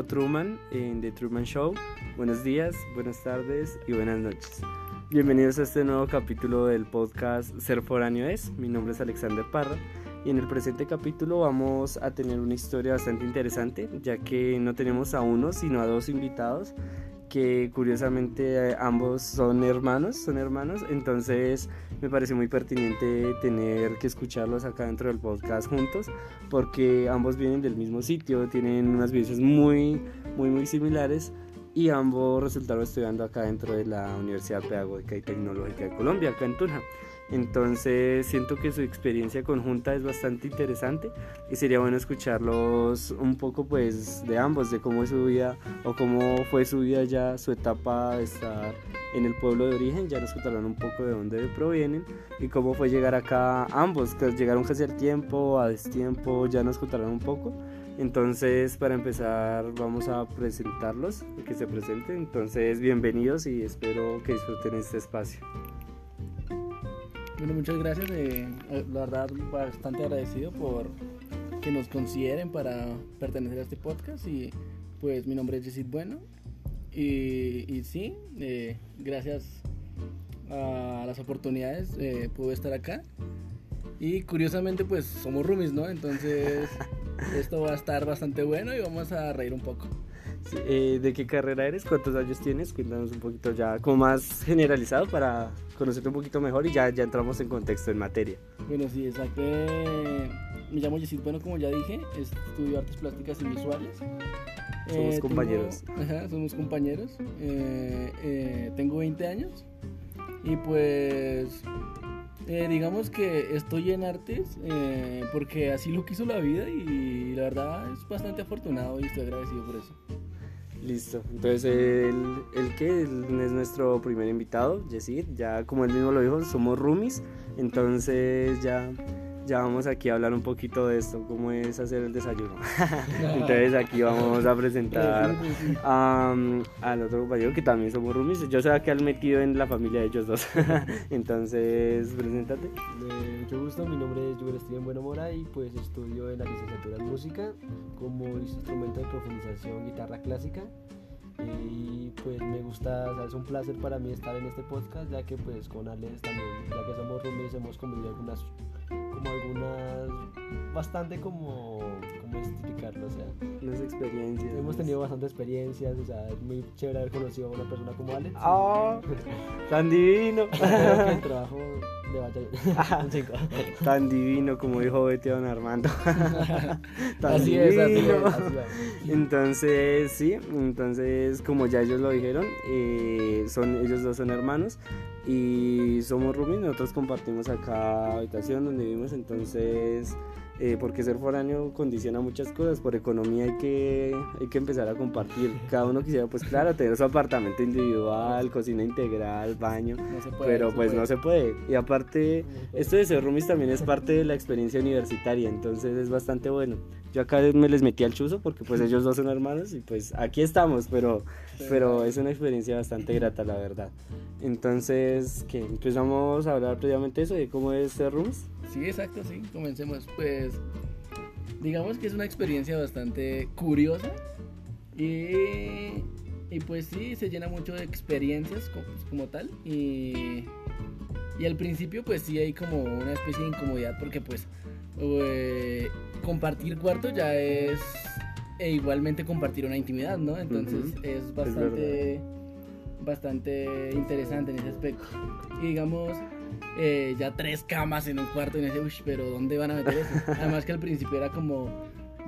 Viejo Truman en The Truman Show. Buenos días, buenas tardes y buenas noches. Bienvenidos a este nuevo capítulo del podcast Ser Foráneo es. Mi nombre es Alexander Parra y en el presente capítulo vamos a tener una historia bastante interesante ya que no tenemos a uno sino a dos invitados que curiosamente eh, ambos son hermanos, son hermanos, entonces me parece muy pertinente tener que escucharlos acá dentro del podcast juntos, porque ambos vienen del mismo sitio, tienen unas vivencias muy, muy, muy similares y ambos resultaron estudiando acá dentro de la Universidad Pedagógica y Tecnológica de Colombia, acá en Tunja. Entonces siento que su experiencia conjunta es bastante interesante y sería bueno escucharlos un poco pues de ambos, de cómo es su vida o cómo fue su vida ya, su etapa de estar en el pueblo de origen, ya nos contarán un poco de dónde provienen y cómo fue llegar acá ambos, que llegaron casi al tiempo, a destiempo, ya nos contarán un poco. Entonces, para empezar, vamos a presentarlos, que se presenten. Entonces, bienvenidos y espero que disfruten este espacio. Bueno, muchas gracias. Eh, la verdad, bastante agradecido por que nos consideren para pertenecer a este podcast. Y pues mi nombre es Jessit Bueno. Y, sí, eh, gracias a las oportunidades eh, pude estar acá. Y curiosamente, pues somos roomies, ¿no? Entonces, esto va a estar bastante bueno y vamos a reír un poco. Eh, ¿De qué carrera eres? ¿Cuántos años tienes? Cuéntanos un poquito ya, como más generalizado para conocerte un poquito mejor y ya, ya entramos en contexto, en materia. Bueno, sí, exacto. Me llamo Yesid, bueno, como ya dije, estudio artes plásticas y visuales. Somos eh, compañeros. ajá, somos compañeros. Eh, tengo 20 años y pues digamos que estoy en artes porque así lo quiso la vida y la verdad es bastante afortunado y estoy agradecido por eso. Listo. Entonces, el, el que es nuestro primer invitado, Yesid. Ya como él mismo lo dijo, somos roomies. Entonces, ya ya vamos aquí a hablar un poquito de esto, cómo es hacer el desayuno. Entonces aquí vamos a presentar al otro compañero que también somos roomies. Yo sé que han metido en la familia de ellos dos. Entonces, preséntate. mucho gusto, mi nombre es Juber Steven Bueno Mora y pues estudio en la licenciatura en música como instrumento de profundización guitarra clásica y pues me gusta, es un placer para mí estar en este podcast ya que pues con Alex también, ya que somos roomies hemos convivido algunas como algunas bastante como cómo explicarlo o sea las experiencias. hemos tenido bastantes experiencias o sea es muy chévere haber conocido a una persona como Alex oh, tan divino. El trabajo le vaya bien. Tan divino como dijo Betty Don Armando. Tan así divino. es, así es, entonces sí entonces como ya ellos lo dijeron eh, son ellos dos son hermanos y somos roomies, nosotros compartimos acá habitación donde vivimos, entonces eh, porque ser foráneo condiciona muchas cosas, por economía hay que, hay que empezar a compartir, cada uno quisiera pues claro tener su apartamento individual, cocina integral, baño, pero pues no se puede, y aparte esto de ser roomies también es parte de la experiencia universitaria, entonces es bastante bueno. Yo acá me les metí al chuzo porque pues ellos dos son hermanos y pues aquí estamos, pero, pero es una experiencia bastante grata la verdad. Entonces, ¿qué? Empezamos a hablar previamente eso de cómo es ser roomies. Sí, exacto, sí, comencemos. Pues digamos que es una experiencia bastante curiosa y, y pues sí, se llena mucho de experiencias como, como tal y, y al principio pues sí hay como una especie de incomodidad porque pues eh, compartir cuarto ya es e igualmente compartir una intimidad, ¿no? Entonces es bastante, bastante interesante en ese aspecto. Y digamos, eh, ya tres camas en un cuarto y ese, pero ¿dónde van a meter eso? Además que al principio era como,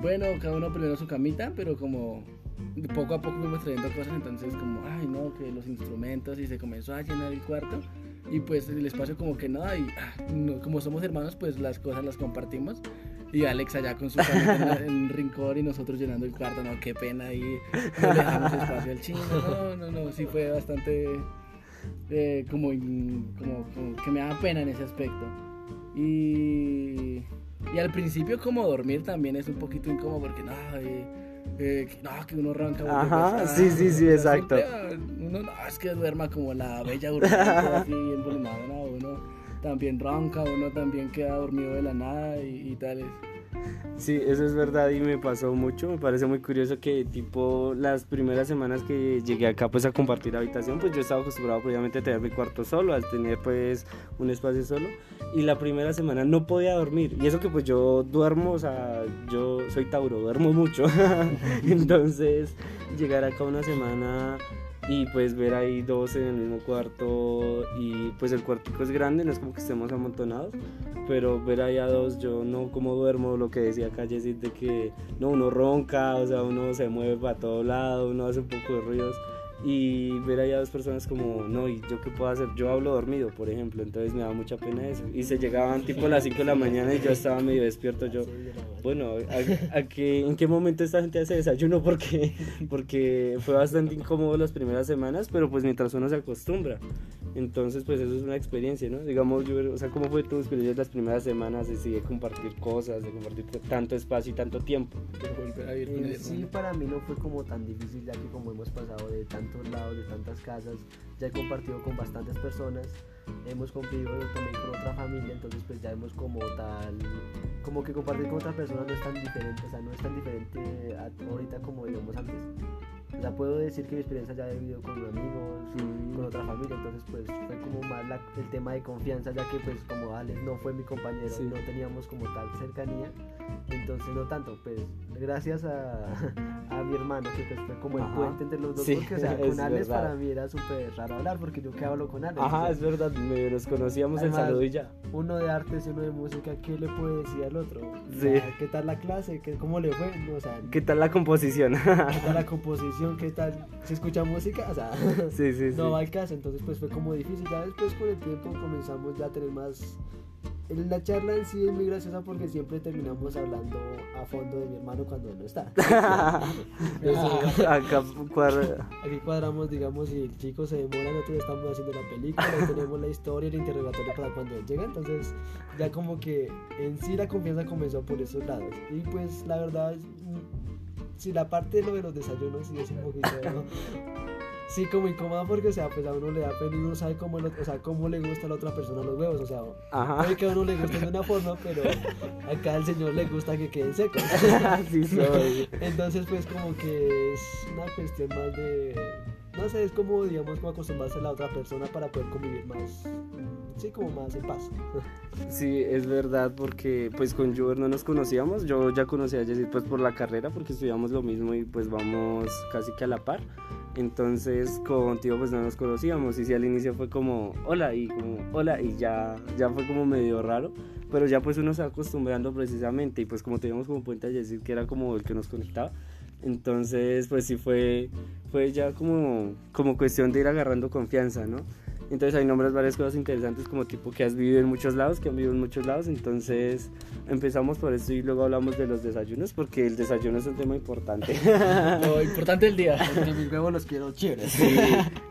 bueno, cada uno primero su camita, pero como poco a poco fuimos trayendo cosas, entonces como, ay no, que los instrumentos y se comenzó a llenar el cuarto y pues el espacio como que no, y ah, como somos hermanos, pues las cosas las compartimos. Y Alex allá con su camisa en, un rincón y nosotros llenando el cuarto, no, qué pena ahí, no dejamos espacio al chino, no, no, no, sí fue bastante eh, como, como, que me daba pena en ese aspecto. Y, y al principio como dormir también es un poquito incómodo porque no, eh, eh, no, que uno ronca. Ajá, sí, sí, sí, exacto. Uno no, es que duerma como la bella urbanita, así bien uno también ronca, uno también queda dormido de la nada y, y tales. Sí, eso es verdad y me pasó mucho, me parece muy curioso que tipo las primeras semanas que llegué acá pues a compartir habitación, pues yo estaba acostumbrado obviamente a tener mi cuarto solo, al tener pues un espacio solo. Y la primera semana no podía dormir. Y eso que pues yo duermo, o sea, yo soy Tauro, duermo mucho, entonces llegar acá una semana y pues ver ahí dos en el mismo cuarto y pues el cuartico es grande, no es como que estemos amontonados, pero ver ahí a dos, yo no como duermo, lo que decía Jessy, de que no, uno ronca, o sea, uno se mueve para todo lado, uno hace un poco de ruidos y ver ahí a dos personas como, no, ¿y yo qué puedo hacer? Yo hablo dormido, por ejemplo, entonces me da mucha pena eso. Y se llegaban tipo a las 5 de la mañana y yo estaba medio despierto, yo, bueno, ¿a, qué, ¿en qué momento esta gente hace desayuno? Porque, porque fue bastante incómodo las primeras semanas, pero pues mientras uno se acostumbra. Entonces, pues eso es una experiencia, ¿no? Digamos, yo, o sea, ¿cómo fue tu experiencia las primeras semanas de, compartir cosas, de compartir tanto espacio y tanto tiempo? Eh, sí, para mí no fue como tan difícil, ya que como hemos pasado de tantos lados, de tantas casas, ya he compartido con bastantes personas, hemos convivido también con otra familia, entonces pues ya hemos como tal, como que compartir con otra persona no es tan diferente, o sea, no es tan diferente ahorita como digamos antes. O sea, puedo decir que mi experiencia ya he vivido con amigos, mm. con otra familia, entonces pues fue como más el tema de confianza, ya que pues como Alex no fue mi compañero, no teníamos como tal cercanía, entonces no tanto, pues gracias a, a mi hermano que pues fue como el puente entre los dos, porque o sea, con Alex para mí era súper raro hablar, porque yo que hablo con Alex. Ajá, es verdad, nos conocíamos en salud y ya. Uno de artes y uno de música, ¿qué le puede decir al otro? Sí. ¿Qué tal la clase? ¿Qué, ¿Cómo le fue? O sea, ¿Qué tal la composición? ¿Qué tal la composición? Qué tal, se escucha música, o sea, sí, sí, no va al caso, entonces pues fue como difícil, ya después con el tiempo comenzamos ya a tener más... La charla en sí es muy graciosa porque siempre terminamos hablando a fondo de mi hermano cuando él no está. Aquí cuadramos, digamos, si el chico se demora, nosotros estamos haciendo la película, tenemos la historia, el interrogatorio para cuando él llega, entonces ya como que en sí la confianza comenzó por esos lados. Y pues la verdad si la parte de lo de los desayunos sí es un poquito, Sí, como incómoda porque, o sea, pues a uno le da pena y uno sabe cómo, o sea, cómo le gusta a la otra persona los huevos, o sea, puede que a uno le guste de una forma, pero acá al señor le gusta que queden secos. soy. Entonces, pues como que es una cuestión más de, no sé, es como, digamos, como acostumbrarse a la otra persona para poder convivir más sí, como más en paz. Sí, es verdad, porque pues con Juber no nos conocíamos, yo ya conocí a Jessie pues por la carrera, porque estudiamos lo mismo y pues vamos casi que a la par. Entonces contigo pues no nos conocíamos. Y sí al inicio fue como hola y como hola y ya, ya fue como medio raro, pero ya pues uno se va acostumbrando precisamente. Y pues como teníamos como puente a Jessie que era como el que nos conectaba, entonces pues sí fue, fue ya como, como cuestión de ir agarrando confianza, ¿no? Entonces hay nombres varias cosas interesantes como tipo que has vivido en muchos lados, que han vivido en muchos lados. Entonces empezamos por eso y luego hablamos de los desayunos porque el desayuno es un tema importante. Lo importante del día. Porque mis huevos los quiero chéveres. Sí,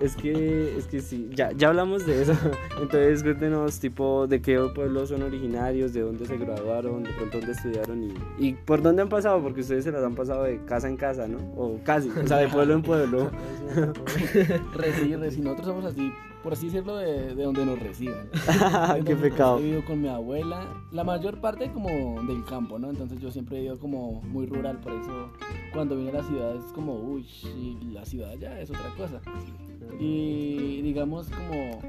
es que, es que sí, ya, ya hablamos de eso. Entonces cuéntenos tipo de qué pueblos son originarios, de dónde se graduaron, de pronto dónde estudiaron y, y por dónde han pasado, porque ustedes se las han pasado de casa en casa, ¿no? O casi, o sea, de pueblo en pueblo. reci, reci, nosotros somos así por así decirlo, de, de donde nos reciben. Qué pecado. He vivido con mi abuela, la mayor parte como del campo, ¿no? Entonces yo siempre he ido como muy rural, por eso cuando vine a la ciudad es como, uy, la ciudad ya es otra cosa. Y digamos como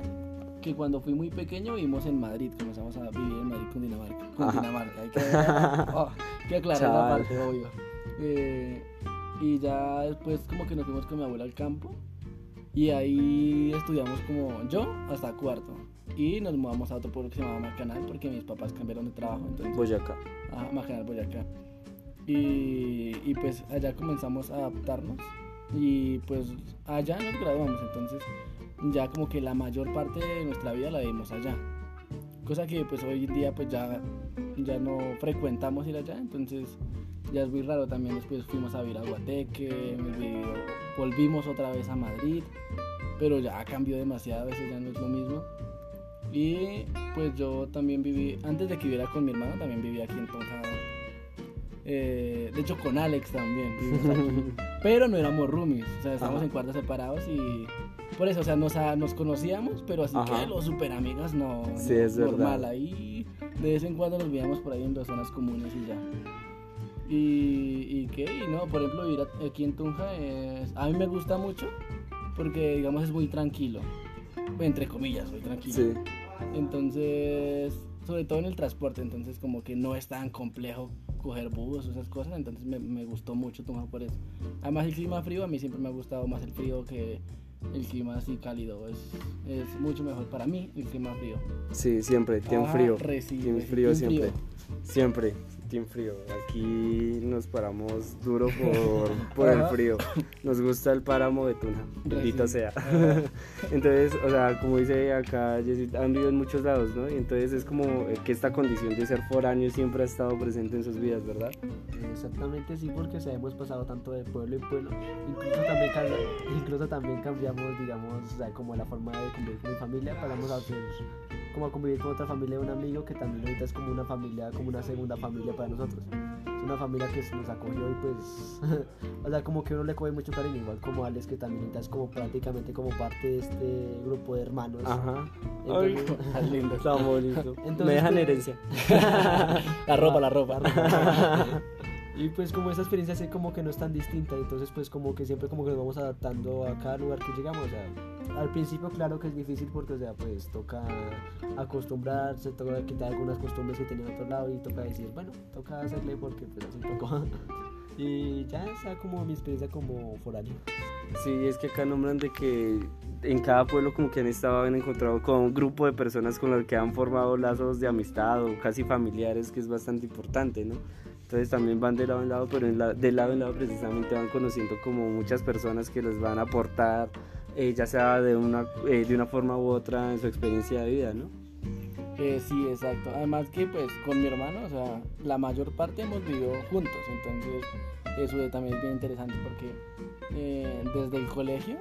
que cuando fui muy pequeño vivimos en Madrid, comenzamos a vivir en Madrid con Dinamarca. Con Dinamarca, hay que, oh, que aclarar la parte, obvio. Eh, y ya después como que nos fuimos con mi abuela al campo y ahí estudiamos como yo hasta cuarto. Y nos mudamos a otro pueblo que se llamaba Macanal porque mis papás cambiaron de trabajo. Entonces, Boyacá. Ajá, Macanal, Boyacá. Y, y pues allá comenzamos a adaptarnos. Y pues allá nos graduamos. Entonces ya como que la mayor parte de nuestra vida la vivimos allá. Cosa que pues hoy en día pues ya, ya no frecuentamos ir allá. Entonces ya es muy raro. También después fuimos a vivir a Guateque, volvimos otra vez a Madrid, pero ya cambió demasiado, a veces ya no es lo mismo. Y pues yo también viví, antes de que viviera con mi hermano, también viví aquí en Ponja. Eh, de hecho, con Alex también. Pero no éramos roomies, o sea, estábamos Ajá. en cuartos separados y por eso, o sea, nos, a- nos conocíamos, pero así Ajá. que los super amigas no, Sí, no, es verdad. normal. Ahí de vez en cuando nos veíamos por ahí en las zonas comunes y ya. Y, y qué, y no, por ejemplo, vivir aquí en Tunja es, a mí me gusta mucho porque, digamos, es muy tranquilo. Entre comillas, muy tranquilo. Sí. Entonces, sobre todo en el transporte, entonces como que no es tan complejo coger bus o esas cosas, entonces me, me gustó mucho Tunja por eso. Además el clima frío, a mí siempre me ha gustado más el frío que el clima así cálido, es, es mucho mejor para mí el clima frío. Sí, siempre, team Ajá, frío. sí, frío team siempre. frío. Siempre, team frío. Aquí nos paramos duro por, por el frío. Nos gusta el páramo de Tuna, bendito sea. Entonces, o sea, como dice acá han vivido en muchos lados, ¿no? Y entonces es como eh, que esta condición de ser foráneo siempre ha estado presente en sus vidas, ¿verdad? Exactamente sí, porque o sea, hemos pasado tanto de pueblo en pueblo, incluso también, incluso también cambiamos, digamos, o sea, como la forma de convivir con mi familia, pasamos a hacer, como a convivir con otra familia de un amigo que también ahorita es como una familia, como una segunda familia para nosotros. Es una familia que nos acogió y pues, o sea, como que uno le coge mucho cariño, igual como Alex, que también ahorita es como prácticamente como parte de este grupo de hermanos. Ajá. Entonces- Ay, lindo. Está bonito. Entonces, Me dejan herencia. La ropa, la ropa. Y pues como esa experiencia así como que no es tan distinta, entonces pues como que siempre como que nos vamos adaptando a cada lugar que llegamos, o sea, al principio claro que es difícil porque o sea, pues toca acostumbrarse, toca quitar algunas costumbres que tenía en otro lado y toca decir, bueno, toca hacerle porque pues así tocó. Y ya esa como mi experiencia como foráneo. Sí, es que acá nombran de que en cada pueblo como que han estado, han encontrado con un grupo de personas con las que han formado lazos de amistad o casi familiares, que es bastante importante, ¿no? Entonces también van de lado en lado, pero en de lado en lado precisamente van conociendo como muchas personas que les van a aportar, eh, ya sea de una, eh, de una forma u otra en su experiencia de vida, ¿no? Eh, sí, exacto. Además que pues con mi hermano, o sea, la mayor parte hemos vivido juntos, entonces eso también es bien interesante porque desde el colegio,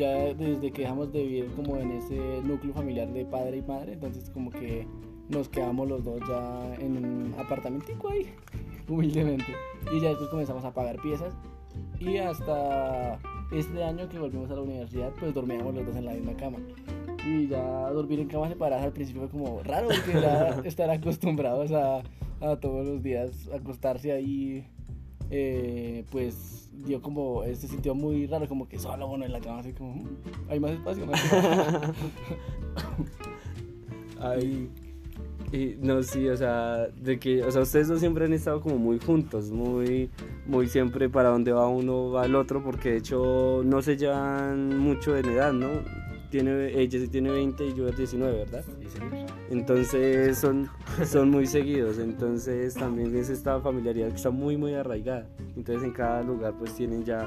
ya desde que dejamos de vivir como en ese núcleo familiar de padre y madre, entonces como que nos quedamos los dos ya en un apartamentico ahí, humildemente. Y ya después comenzamos a pagar piezas y hasta este año que volvimos a la universidad, pues dormíamos los dos en la misma cama. Y ya dormir en camas separadas al principio fue como raro, porque ya estar acostumbrados a, a todos los días acostarse ahí, eh, pues dio como, se sintió muy raro, como que solo uno en la cama, así como, "Mm, hay más espacio, más espacio". Ay, y no, sí, o sea, de que, o sea, ustedes dos siempre han estado como muy juntos, muy, muy siempre para donde va uno va el otro, porque de hecho no se llevan mucho en edad, ¿no? Tiene, ella sí tiene 20 y yo 19, ¿verdad? Entonces son, son muy seguidos, entonces también es esta familiaridad que está muy, muy arraigada. Entonces en cada lugar pues tienen ya,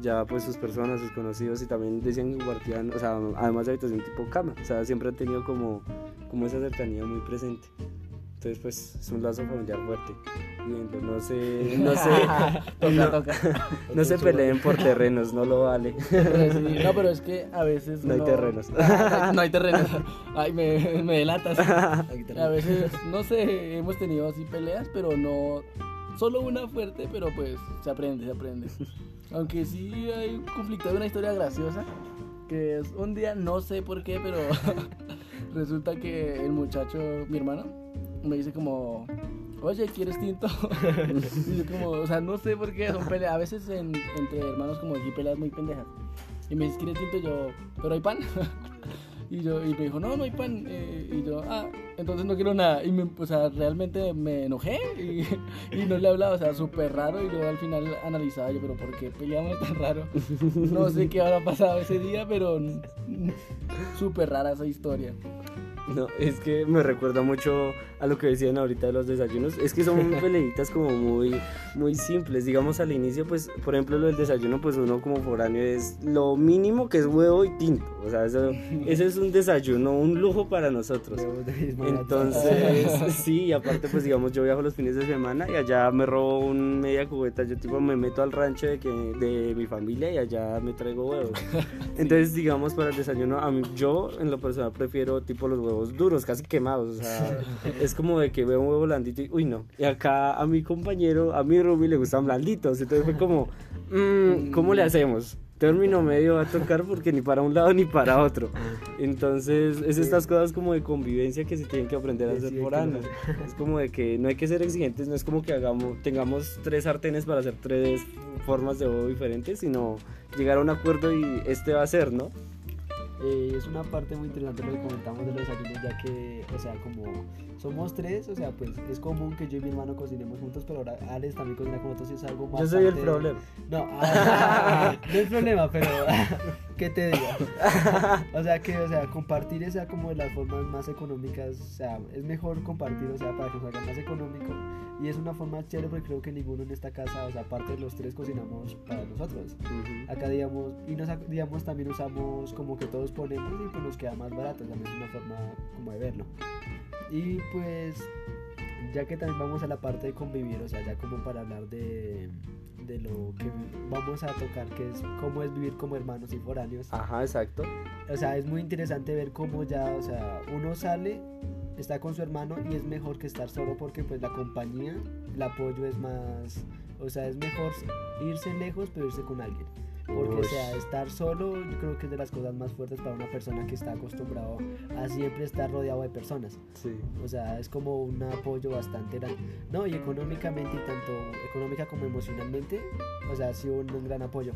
ya pues sus personas, sus conocidos y también decían que compartían, o sea, además de habitación tipo cama, o sea, siempre han tenido como, como esa cercanía muy presente. Entonces pues es un lazo familiar fuerte. No se, no se, toca, no, toca. no se peleen por terrenos, no lo vale. Pero sí, no, pero es que a veces No hay uno- terrenos. Ah, no hay terrenos. Ay, me, me delatas. A veces, no sé, hemos tenido así peleas, pero no. Solo una fuerte, pero pues se aprende, se aprende. Aunque sí hay un conflicto, hay una historia graciosa. Que es un día, no sé por qué, pero resulta que el muchacho, mi hermano, me dice como. Oye, ¿quieres tinto? y yo como, o sea, no sé por qué son peleas. A veces en- entre hermanos como aquí peleas muy pendejas. Y me dice, ¿quieres tinto? Y yo, ¿pero hay pan? Y yo, y me dijo, no, no hay pan. eh, y yo, ah, entonces no quiero nada. Y me, o sea, realmente me enojé y, y no le hablaba, o sea, súper raro. Y yo al final analizaba, yo, pero ¿por qué peleamos tan raro? No sé qué habrá pasado ese día, pero súper rara esa historia. No, es que me recuerda mucho a lo que decían ahorita de los desayunos. Es que son peleitas como muy, muy simples. Digamos al inicio, pues, por ejemplo, lo del desayuno, pues uno como foráneo es lo mínimo que es huevo y tinto. O sea, eso, ese es un desayuno, un lujo para nosotros. Entonces, sí, y aparte, pues digamos, yo viajo los fines de semana y allá me robo un media cubeta. Yo, tipo, me meto al rancho de, que, de mi familia y allá me traigo huevos. Entonces, digamos, para el desayuno, a mí, yo en lo personal prefiero, tipo, los huevos huevos duros, casi quemados. O sea, es como de que veo un huevo blandito y, uy, no. Y acá a mi compañero, a mi Rumi le gustan blanditos. Entonces fue como, mm, ¿cómo le hacemos? Término medio va a tocar porque ni para un lado ni para otro. Entonces, es estas cosas como de convivencia que se tienen que aprender a hacer por años. Es como de que no hay que ser exigentes, no es como que hagamos, tengamos tres sartenes para hacer tres formas de huevo diferentes, sino llegar a un acuerdo y este va a ser, ¿no? Eh, es una parte muy interesante lo que comentamos de los desayunos, ya que, o sea, como somos tres, o sea, pues es común que yo y mi hermano cocinemos juntos, pero ahora Alex también cocina con nosotros y es algo más. Yo soy el problema. No, ah, no es problema, pero ¿qué te digo? O sea, que, o sea, compartir esa como de las formas más económicas, o sea, es mejor compartir, o sea, para que salga más económico. Y es una forma chévere porque creo que ninguno en esta casa, o sea, aparte de los tres cocinamos para nosotros. Acá digamos, y nos digamos también usamos como que todos ponemos y pues nos queda más barato, también es una forma como de verlo. Y pues ya que también vamos a la parte de convivir, o sea, ya como para hablar de, de lo que vamos a tocar, que es cómo es vivir como hermanos y foráneos. Ajá, exacto. O sea, es muy interesante ver cómo ya, o sea, uno sale, está con su hermano y es mejor que estar solo porque pues la compañía, el apoyo es más, o sea, es mejor irse lejos pero irse con alguien. Porque, o sea, estar solo yo creo que es de las cosas más fuertes para una persona que está acostumbrado a siempre estar rodeado de personas. Sí. O sea, es como un apoyo bastante grande. No, y económicamente, y tanto económica como emocionalmente, o sea, ha sido un, un gran apoyo.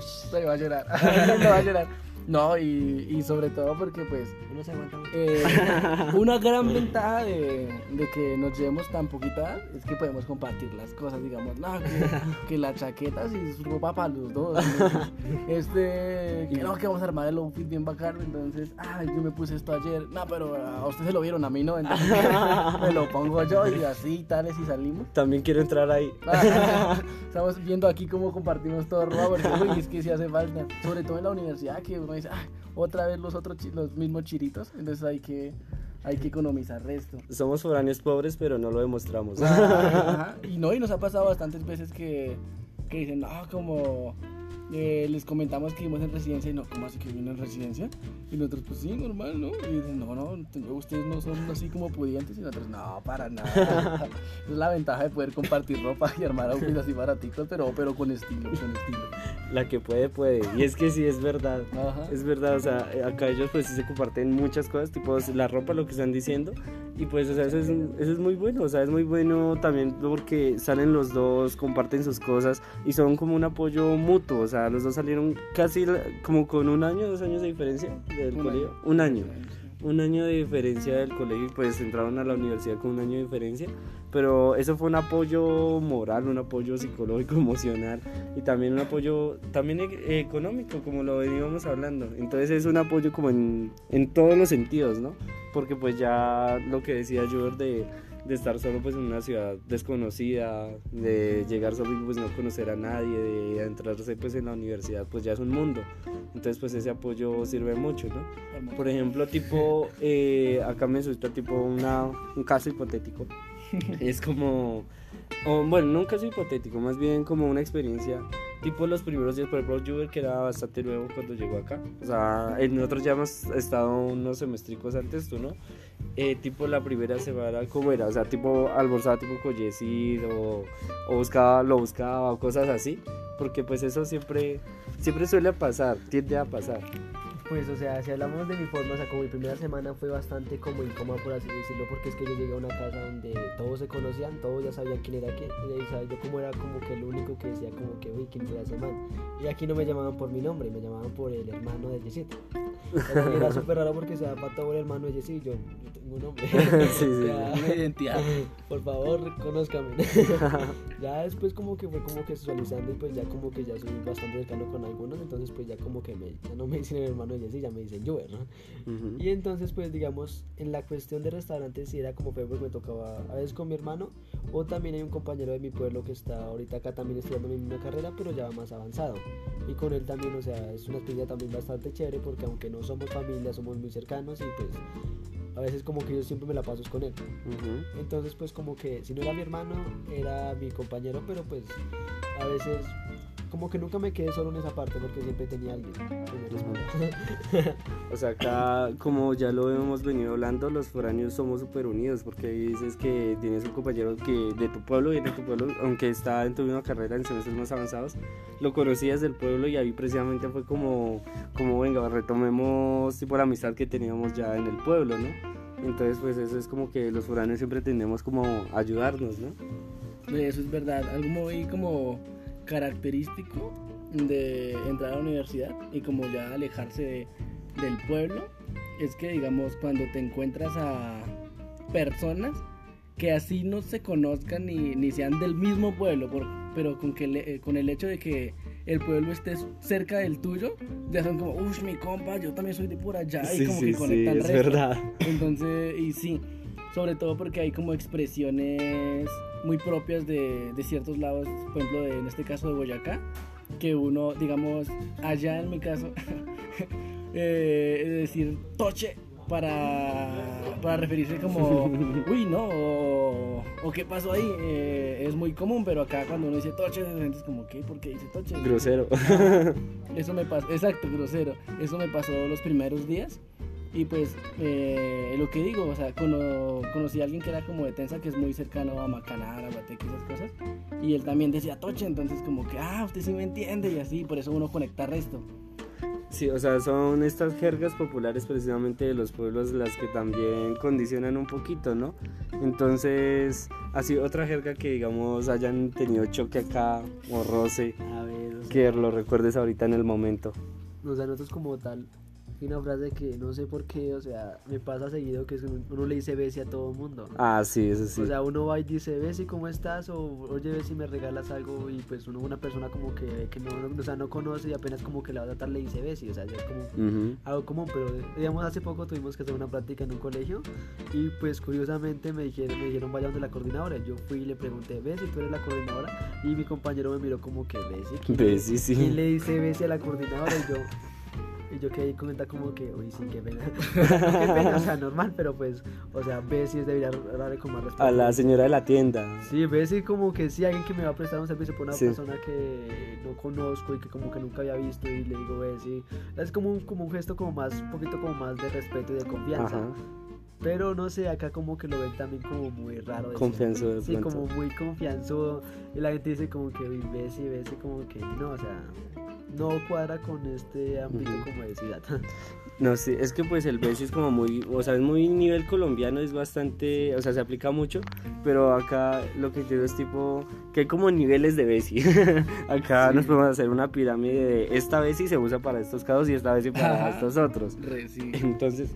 Se va a llorar. Se va a llorar. No, y, y sobre todo porque pues Uno se aguanta eh, una gran ventaja de, de que nos llevemos tan poquita es que podemos compartir las cosas, digamos, no, que, que la chaqueta si es ropa para los dos, este, que no, que vamos a armar el outfit bien bacano, entonces, ay, yo me puse esto ayer, no, pero a usted se lo vieron, a mí no, entonces me lo pongo yo y así, tales y salimos. También quiero entrar ahí. Estamos viendo aquí cómo compartimos todo ropa, porque uy, es que sí hace falta. Sobre todo en la universidad, que uno dice, "Ay, otra vez los otros los mismos chiritos, entonces hay que, hay que economizar resto. Somos foráneos pobres, pero no lo demostramos. Ajá, Y no, y nos ha pasado bastantes veces que, que dicen, no, como eh, les comentamos que vivimos en residencia y no, ¿cómo así que viven en residencia? Y nosotros, pues sí, normal, ¿no? Y dicen, no, no, ustedes no son así como pudientes y nosotros, no, para nada. es la ventaja de poder compartir ropa y armar outfits así baraticos, pero, pero con estilo, con estilo. La que puede, puede. Y es que sí, es verdad. Ajá. Es verdad, o sea, eh, acá ellos pues sí se comparten muchas cosas, tipo la ropa, lo que están diciendo. Y pues, o sea, eso es, eso es muy bueno, o sea, es muy bueno también porque salen los dos, comparten sus cosas y son como un apoyo mutuo, o sea, los dos salieron casi como con un año, dos años de diferencia del Un colegio. año. Un año. Un año de diferencia del colegio y pues entraron a la universidad con un año de diferencia. Pero eso fue un apoyo moral, un apoyo psicológico, emocional y también un apoyo también e- económico, como lo veníamos hablando. Entonces es un apoyo como en, en todos los sentidos, ¿no? Porque pues ya lo que decía Juber de, de estar solo pues en una ciudad desconocida, de llegar solo y pues no conocer a nadie, de adentrarse pues en la universidad, pues ya es un mundo. Entonces pues ese apoyo sirve mucho, ¿no? Por ejemplo, tipo, eh, acá me suelta tipo una, un caso hipotético. es como, o, bueno, no un caso hipotético, más bien como una experiencia. Tipo los primeros días, por ejemplo, Juber, que era bastante nuevo cuando llegó acá. O sea, nosotros ya hemos estado unos semestricos antes, tú, ¿no? Eh, tipo la primera semana, ¿cómo era? O sea, tipo almorzaba tipo collecid o, o buscaba, lo buscaba o cosas así. Porque pues eso siempre, siempre suele pasar, tiende a pasar. Pues, o sea, si hablamos de mi forma, o sea, como mi primera semana fue bastante como incómoda, por así decirlo, porque es que yo llegué a una casa donde todos se conocían, todos ya sabían quién era quién, y ahí, ¿sabes? yo como era como que el único que decía como que, uy, ¿quién será ese man? Y aquí no me llamaban por mi nombre, me llamaban por el hermano de Yesito. Pero era súper raro porque se para todo el hermano de Yesito y yo, yo tengo un nombre. Sí, sí. Ya. Una identidad. Por favor, reconózcame. ya después como que fue como que socializando y pues ya como que ya soy bastante cercano con algunos, entonces pues ya como que me, ya no me dicen el hermano de Jessy, ya me dicen Juber, ¿no? Ujú. Y entonces pues digamos, en la cuestión de restaurantes sí era como fue porque me tocaba a veces con mi hermano o también hay un compañero de mi pueblo que está ahorita acá también estudiando mi misma carrera, pero ya va más avanzado. Y con él también, o sea, es una experiencia también bastante chévere porque aunque no somos familia, somos muy cercanos y pues a veces como que yo siempre me la paso con él. Ujú. Entonces pues como que si no era mi hermano, era mi compañero, pero pues a veces como que nunca me quedé solo en esa parte porque siempre tenía alguien. O sea, acá, como ya lo hemos venido hablando, los foráneos somos súper unidos porque ahí dices que tienes un compañero que de tu pueblo y de tu pueblo, aunque está en tu misma carrera en semestres más avanzados, lo conocías del pueblo y ahí precisamente fue como, como venga, retomemos tipo la amistad que teníamos ya en el pueblo, ¿no? Entonces, pues eso es como que los foráneos siempre tendemos como a ayudarnos, ¿no? Eso es verdad, algo muy como característico de entrar a la universidad y como ya alejarse de- del pueblo es que digamos cuando te encuentras a personas que así no se conozcan ni, ni sean del mismo pueblo, por- pero con, que le- eh, con el hecho de que el pueblo esté cerca del tuyo, ya son como, uff, mi compa, yo también soy de por allá y como que conectan es resto. verdad. Entonces, y sí, sobre todo porque hay como expresiones muy propias de, de ciertos lados, por ejemplo, de- en este caso de Boyacá, que uno, digamos, allá en mi caso, eh, decir toche para, para referirse como, uy, no, o, o qué pasó ahí, eh, es muy común, pero acá cuando uno dice toche, se siente como, ¿qué? ¿Por qué dice toche? Grosero. Eso me pasó, exacto, grosero. Eso me pasó los primeros días. Y pues, eh, lo que digo, o sea, cono- conocí a alguien que era como de Tensa, que es muy cercano a Macanar, a Guateque, esas cosas. Y él también decía Toche, entonces como que, ah, usted sí me entiende, y así, por eso uno conecta resto. Sí, o sea, son estas jergas populares precisamente de los pueblos las que también condicionan un poquito, ¿no? Entonces, así otra jerga que digamos hayan tenido choque acá o roce, A ver, o sea, que lo recuerdes ahorita en el momento. o sea, nosotros como tal, una frase que no sé por qué, o sea, me pasa seguido que es uno, uno le dice Bessie a todo el mundo. Ah, sí, eso sí. O sea, uno va y dice, Bessie, ¿cómo estás? O, oye, Bessie, ¿me regalas algo? Y pues uno, una persona como que, que no, o sea, no conoce y apenas como que le va a tratar le dice Bessie. O sea, es como Ujú. algo común, pero digamos hace poco tuvimos que hacer una práctica en un colegio y pues curiosamente me dijeron, me dijeron vaya donde la coordinadora. Yo fui y le pregunté, Bessie, ¿tú eres la coordinadora? Y mi compañero me miró como que Bessie. ¿quién, Bessie, sí. ¿Quién le dice Bessie a la coordinadora? Y yo... Y yo que ahí comenta como que, uy, sí, qué pena. qué pena, o sea, normal, pero pues, o sea, Bessie es debería darle como más respeto. A la señora de la tienda. Sí, Bessie como que sí, alguien que me va a prestar un servicio por una Sí. persona que no conozco y que como que nunca había visto y le digo Bessie. Es como un, como un gesto como más, un poquito como más de respeto y de confianza. Ajá. Pero no sé, acá como que lo ven también como muy raro. Confianzudo Sí, como muy confianzudo. Y la gente dice como que, uy, Bessie, Bessie, como que no, o sea, no cuadra con este ámbito Ujú. como de ciudad. No sé, es que pues el Bessie es como muy, o sea, es muy nivel colombiano, es bastante, o sea, se aplica mucho, pero acá lo que quiero es tipo, que hay como niveles de Bessie. acá Sí. nos podemos hacer una pirámide de esta Bessie se usa para estos casos y esta Bessie para Ajá. estos otros. Re, sí. Entonces,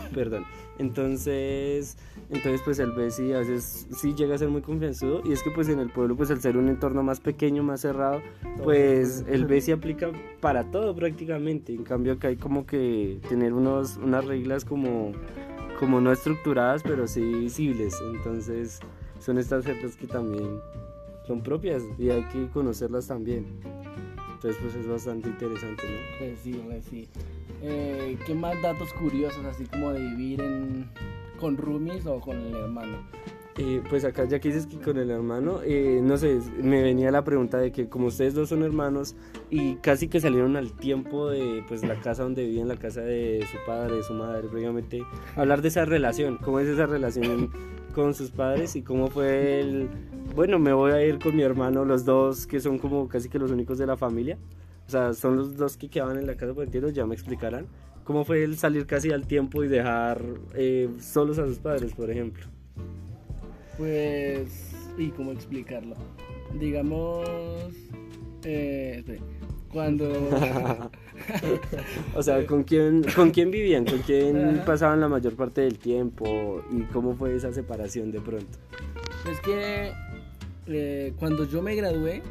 perdón, entonces, entonces pues el Bessie a veces sí llega a ser muy confianzudo y es que pues en el pueblo pues al ser un entorno más pequeño, más cerrado, pues el Bessie aplica para todo prácticamente. En cambio acá hay como que tener unos, unas reglas como, como no estructuradas pero sí visibles. Entonces son estas jergas que también son propias y hay que conocerlas también. Entonces pues es bastante interesante, ¿no? Re, sí, re, sí. Eh, ¿Qué más datos curiosos, así como de vivir en, con roomies o con el hermano? Eh, pues acá ya que dices que con el hermano, eh, no sé, me venía la pregunta de que como ustedes dos son hermanos y casi que salieron al tiempo de pues la casa donde vivían, la casa de su padre, de su madre, previamente, hablar de esa relación, cómo es esa relación con sus padres y cómo fue el, bueno, me voy a ir con mi hermano, los dos que son como casi que los únicos de la familia, sea, son los dos que quedaban en la casa, por entiendo, ya me explicarán. ¿Cómo fue el salir casi al tiempo y dejar eh, solos a sus padres, por ejemplo? Pues, ¿y cómo explicarlo? Digamos, eh, espere, cuando... o sea, ¿con quién, ¿con quién vivían? ¿Con quién pasaban la mayor parte del tiempo? ¿Y cómo fue esa separación de pronto? Es que eh, cuando yo me gradué,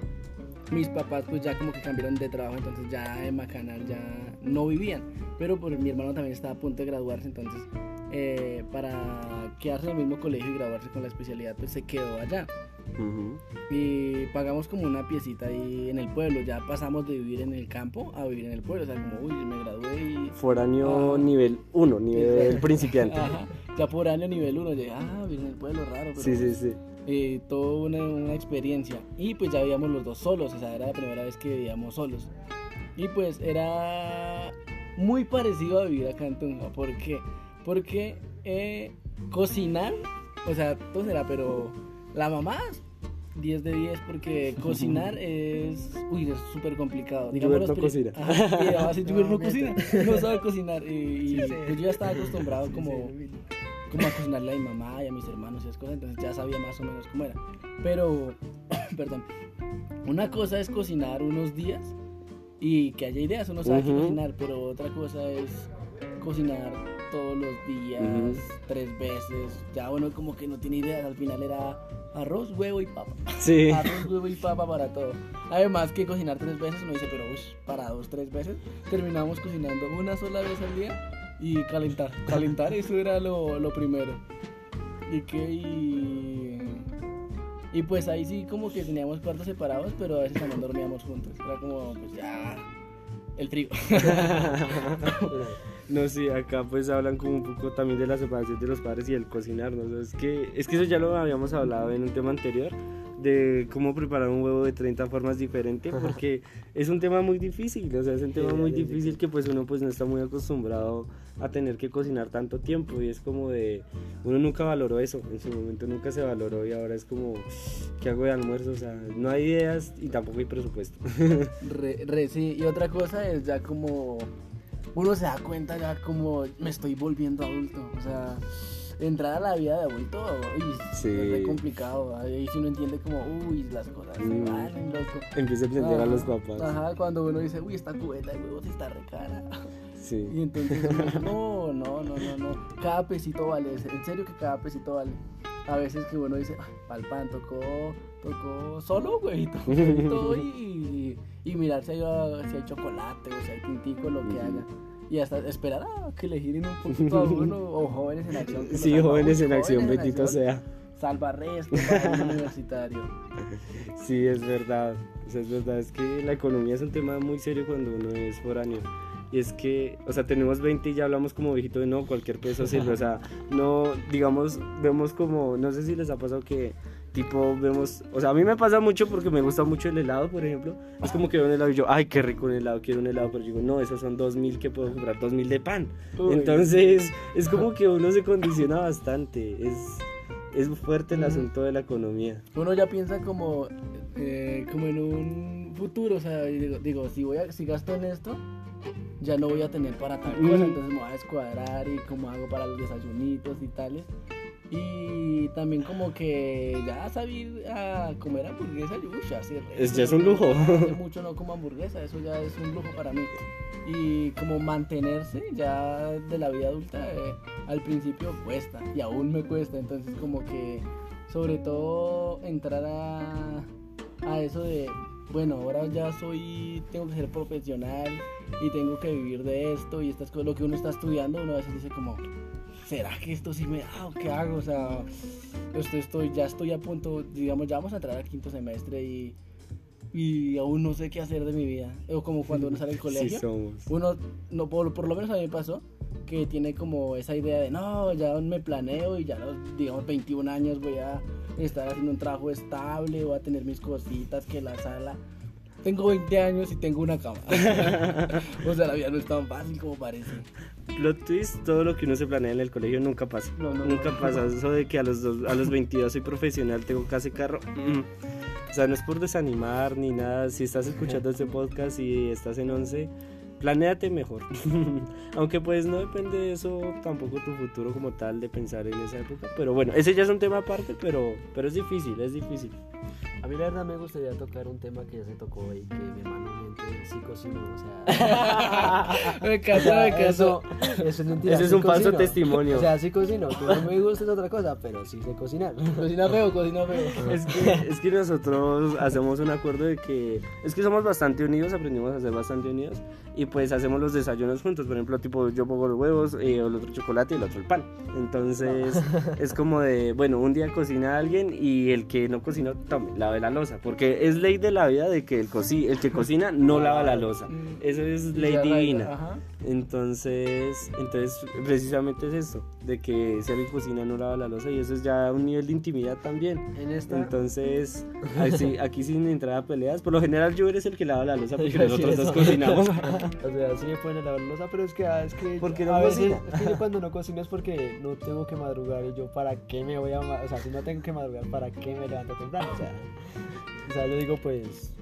mis papás pues ya como que cambiaron de trabajo, entonces ya en Macanal ya no vivían. Pero pues mi hermano también estaba a punto de graduarse, entonces eh, para quedarse en el mismo colegio y graduarse con la especialidad pues se quedó allá. Y pagamos como una piecita ahí en el pueblo. Ya pasamos de vivir en el campo a vivir en el pueblo. O sea, como, uy, me gradué y... Foráneo Ah. nivel 1, nivel principiante. Ajá. Ya por año nivel 1, llegué, ah, vivir en el pueblo, raro. Pero Sí, sí, sí. Eh, toda una, una experiencia. Y pues ya vivíamos los dos solos, o sea, era la primera vez que vivíamos solos. Y pues era muy parecido a vivir acá en Tunja. ¿Por qué? Porque eh, cocinar, o sea, todo será, pero la mamá, 10 de 10, porque cocinar es, uy, es súper complicado. Los no cocina. Ajá, y además si no No, cocina, no sabe cocinar. Y, y, Sí, sí. pues yo ya estaba acostumbrado Sí, como sí, como a cocinarle a mi mamá y a mis hermanos y esas cosas, entonces ya sabía más o menos cómo era. Pero, perdón, una cosa es cocinar unos días y que haya ideas, uno sabe qué Ujú. cocinar, pero otra cosa es cocinar todos los días, Ujú. tres veces, ya uno como que no tiene ideas, al final era arroz, huevo y papa. Sí. Arroz, huevo y papa para todo. Además que cocinar tres veces, uno dice, pero uy, para dos, tres veces, terminamos cocinando una sola vez al día y calentar. Calentar, eso era lo, lo primero. Y que y, y pues ahí sí como que teníamos cuartos separados, pero a veces también dormíamos juntos. Era como, pues ya, el frío. No, sí, acá pues hablan como un poco también de la separación de los padres y el cocinar, ¿no? O sea, es, que, es que eso ya lo habíamos hablado en un tema anterior, de cómo preparar un huevo de 30 formas diferentes, porque es un tema muy difícil, o sea, es un tema muy difícil que pues uno pues no está muy acostumbrado a tener que cocinar tanto tiempo y es como de, uno nunca valoró eso, en su momento nunca se valoró y ahora es como, ¿qué hago de almuerzo? O sea, no hay ideas y tampoco hay presupuesto. Re, re, sí. Y otra cosa es ya como uno se da cuenta ya como me estoy volviendo adulto. O sea, entrar a la vida de adulto uy, Sí. es re complicado. Ahí sí uno entiende como, uy, las cosas se Mm. valen, loco. Empieza a entender a los papás. Ajá, cuando uno dice, uy, esta cubeta de huevos está re cara. Sí. Y entonces, uno, no, no, no, no. Cada pesito vale. En serio que cada pesito vale. A veces que uno dice, ay, pa'l pan, tocó, tocó solo, huevito, huevito y, y mirar si hay, si hay chocolate o si hay tintico, lo que haya. Y hasta esperar a que le giren un poquito a uno, o jóvenes en acción. Sí, jóvenes en acción, Jóvenes en bendito Acción, sea. Salva resto para un universitario. Sí, es verdad. O sea, es verdad. Es que la economía es un tema muy serio cuando uno es foráneo. Y es que, o sea, tenemos 20 y ya hablamos como viejito de no, cualquier peso sirve. O sea, no, digamos, vemos como, no sé si les ha pasado que, tipo, vemos, o sea, a mí me pasa mucho porque me gusta mucho el helado, por ejemplo. Es como que veo un helado y yo, ay, qué rico un helado, quiero un helado. Pero digo, no, esos son 2000 que puedo comprar, 2000 de pan. Uy. Entonces, es como que uno se condiciona bastante. Es, es fuerte el Mm. asunto de la economía. uno ya piensa como, eh, como en un futuro, o sea, digo, digo, si voy a, si gasto en esto, ya no voy a tener para tal cosa, entonces me voy a descuadrar y cómo hago para los desayunitos y tales. Y también como que ya salir a comer hamburguesa, re- Es- ya es un lujo. Hace mucho no como hamburguesa, eso ya es un lujo para mí. Y como mantenerse ya de la vida adulta, eh, al principio cuesta y aún me cuesta, entonces como que sobre todo entrar a, a eso de, bueno, ahora ya soy, tengo que ser profesional y tengo que vivir de esto y estas cosas, lo que uno está estudiando, uno a veces dice como, ¿será que esto sí me da o qué hago? O sea, esto estoy, ya estoy a punto, digamos, ya vamos a entrar al quinto semestre y, y aún no sé qué hacer de mi vida. O como cuando uno sale del colegio Sí uno, no, por, por lo menos a mí me pasó, que tiene como esa idea de, no, ya me planeo y ya los, digamos, 21 años voy a estar haciendo un trabajo estable, voy a tener mis cositas, que la sala... Tengo 20 años y tengo una cama. o sea, la vida no es tan fácil como parece. Plot twist, todo lo que uno se planea en el colegio nunca pasa. No, no, nunca no. pasa. Eso de que a los, dos- a los 22 soy profesional, tengo casi carro. mm. O sea, no es por desanimar ni nada. Si estás escuchando este podcast y estás en 11, planéate mejor. Aunque pues no depende de eso tampoco tu futuro como tal de pensar en esa época. Pero bueno, ese ya es un tema aparte, pero, pero es difícil, es difícil. A mí la verdad me gustaría tocar un tema que ya se tocó y que mi hermano mente sí cocinó, o sea... me o casó, sea, me casó. Eso, eso es mentira. Ese es sí un falso testimonio. O sea, sí cocino, que no me gusta es otra cosa, pero sí sé cocinar. Cocina feo, cocina feo. Es que, es que nosotros hacemos un acuerdo de que es que somos bastante unidos, aprendimos a ser bastante unidos y pues hacemos los desayunos juntos. Por ejemplo, tipo yo pongo los huevos, eh, el otro chocolate y el otro el pan. Entonces es como de, bueno, un día cocina alguien y el que no cocinó, lave la losa. Porque es ley de la vida de que el, coci el que cocina no lava la losa. Eso es ley divina. Entonces, entonces precisamente es eso, de que alguien cocina no lava la losa y eso es ya un nivel de intimidad también. En esta... Entonces, así, aquí sin entrar a peleas, por lo general yo eres el que lava la losa porque nosotros dos cocinamos. O sea, sí me pueden lavar la losa, pero es que, ah, es que Porque no a veces, cocina. es que yo cuando no cocino es porque no tengo que madrugar y yo para qué me voy a, o sea, si no tengo que madrugar, ¿para qué me levanto temprano? O sea, o sea, yo digo pues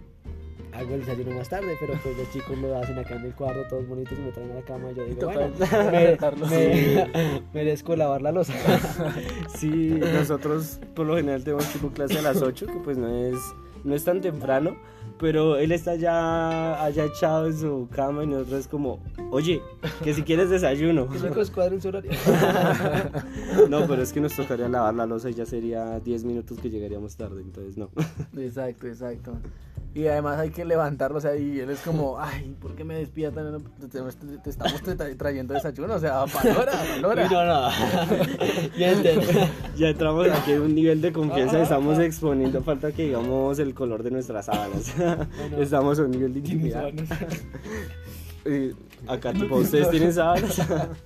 hago el desayuno más tarde, pero pues los chicos lo hacen acá en el cuarto, todos bonitos y me traen a la cama y yo digo, bueno, me, me- merezco lavar la losa. Sí, nosotros por lo general tenemos tipo clase a las 8, que pues no es, no es tan temprano, pero él está ya allá echado en su cama y nosotros es como, oye, que si quieres desayuno. Su horario. No, pero es que nos tocaría lavar la losa y ya sería 10 minutos que llegaríamos tarde, entonces no. Exacto, exacto. Y además hay que levantarlo, o sea, y él es como, ay, ¿por qué me despiertan? Te, te- te estamos tra- trayendo desayuno, o sea, valora, valora. No, no. Mienten. Ya entramos aquí en un nivel de confianza, estamos exponiendo, falta que digamos el color de nuestras sábanas. Bueno. Estamos a un nivel de intimidad. Eh, acá tipo ustedes tienen sábanas.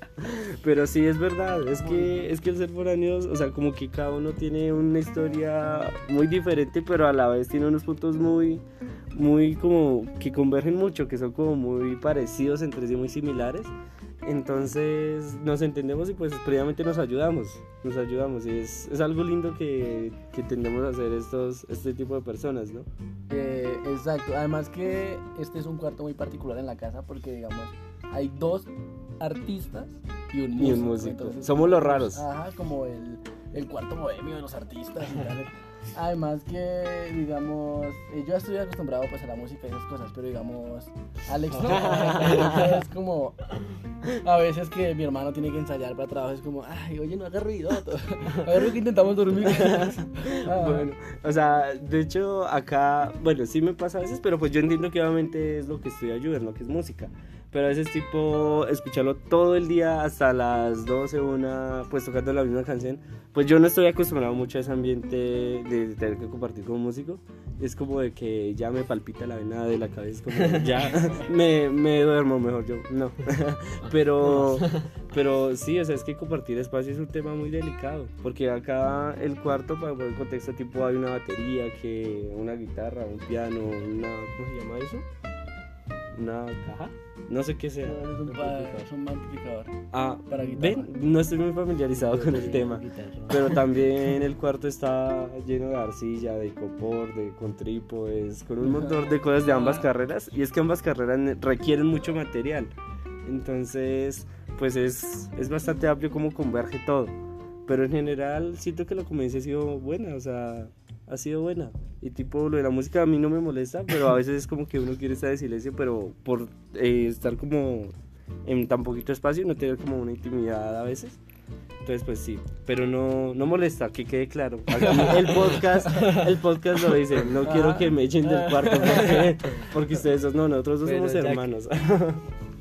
Pero sí es verdad, es que es que el ser foráneos, o sea, como que cada uno tiene una historia muy diferente, pero a la vez tiene unos puntos muy muy como que convergen mucho, que son como muy parecidos entre sí, muy similares. Entonces nos entendemos y pues previamente nos ayudamos, nos ayudamos y es, es algo lindo que, que tendemos a hacer estos, este tipo de personas, ¿no? Eh, exacto, además que este es un cuarto muy particular en la casa porque, digamos, hay dos artistas y un músico. Y un músico. entonces, Somos los raros. Ajá, como el, el cuarto bohemio de los artistas. y tal. Además que, digamos, eh, yo estoy acostumbrado pues a la música y esas cosas, pero digamos, Alex no. Es como, a veces que mi hermano tiene que ensayar para trabajo, es como, ay, oye, no haga ruido. Haga ruido que intentamos dormir. Ah, Bueno, o sea, de hecho acá, bueno, sí me pasa a veces, pero pues yo entiendo que obviamente es lo que estoy ayudando, que es música. Pero a veces tipo escucharlo todo el día hasta las 12, una, pues tocando la misma canción, pues yo no estoy acostumbrado mucho a ese ambiente de tener que compartir con un músico. Es como de que ya me palpita la vena de la cabeza, como ya me, me duermo mejor yo, no. pero, pero sí, o sea, es que compartir espacio es un tema muy delicado, porque acá el cuarto, para poner contexto, tipo hay una batería, que una guitarra, un piano, una, ¿cómo se llama eso? Una caja, no sé qué sea. es un, pa- es un amplificador. Ah, Para guitarra. ven, no estoy muy familiarizado con el tema. Pero también el cuarto está lleno de arcilla, de copor, de con trípodes, con un montón de cosas de ambas carreras. Y es que ambas carreras requieren mucho material. Entonces, pues es, es bastante amplio cómo converge todo. Pero en general siento que la convivencia ha sido buena, o sea, ha sido buena. Y tipo, lo de la música a mí no me molesta, pero a veces es como que uno quiere estar en silencio, pero por eh, estar como en tan poquito espacio, no tener como una intimidad a veces. Entonces, pues sí, pero no, no molesta, que quede claro. El podcast, el podcast lo dice, no quiero que me echen del cuarto porque, porque ustedes no, nosotros dos Pero somos ya que- hermanos.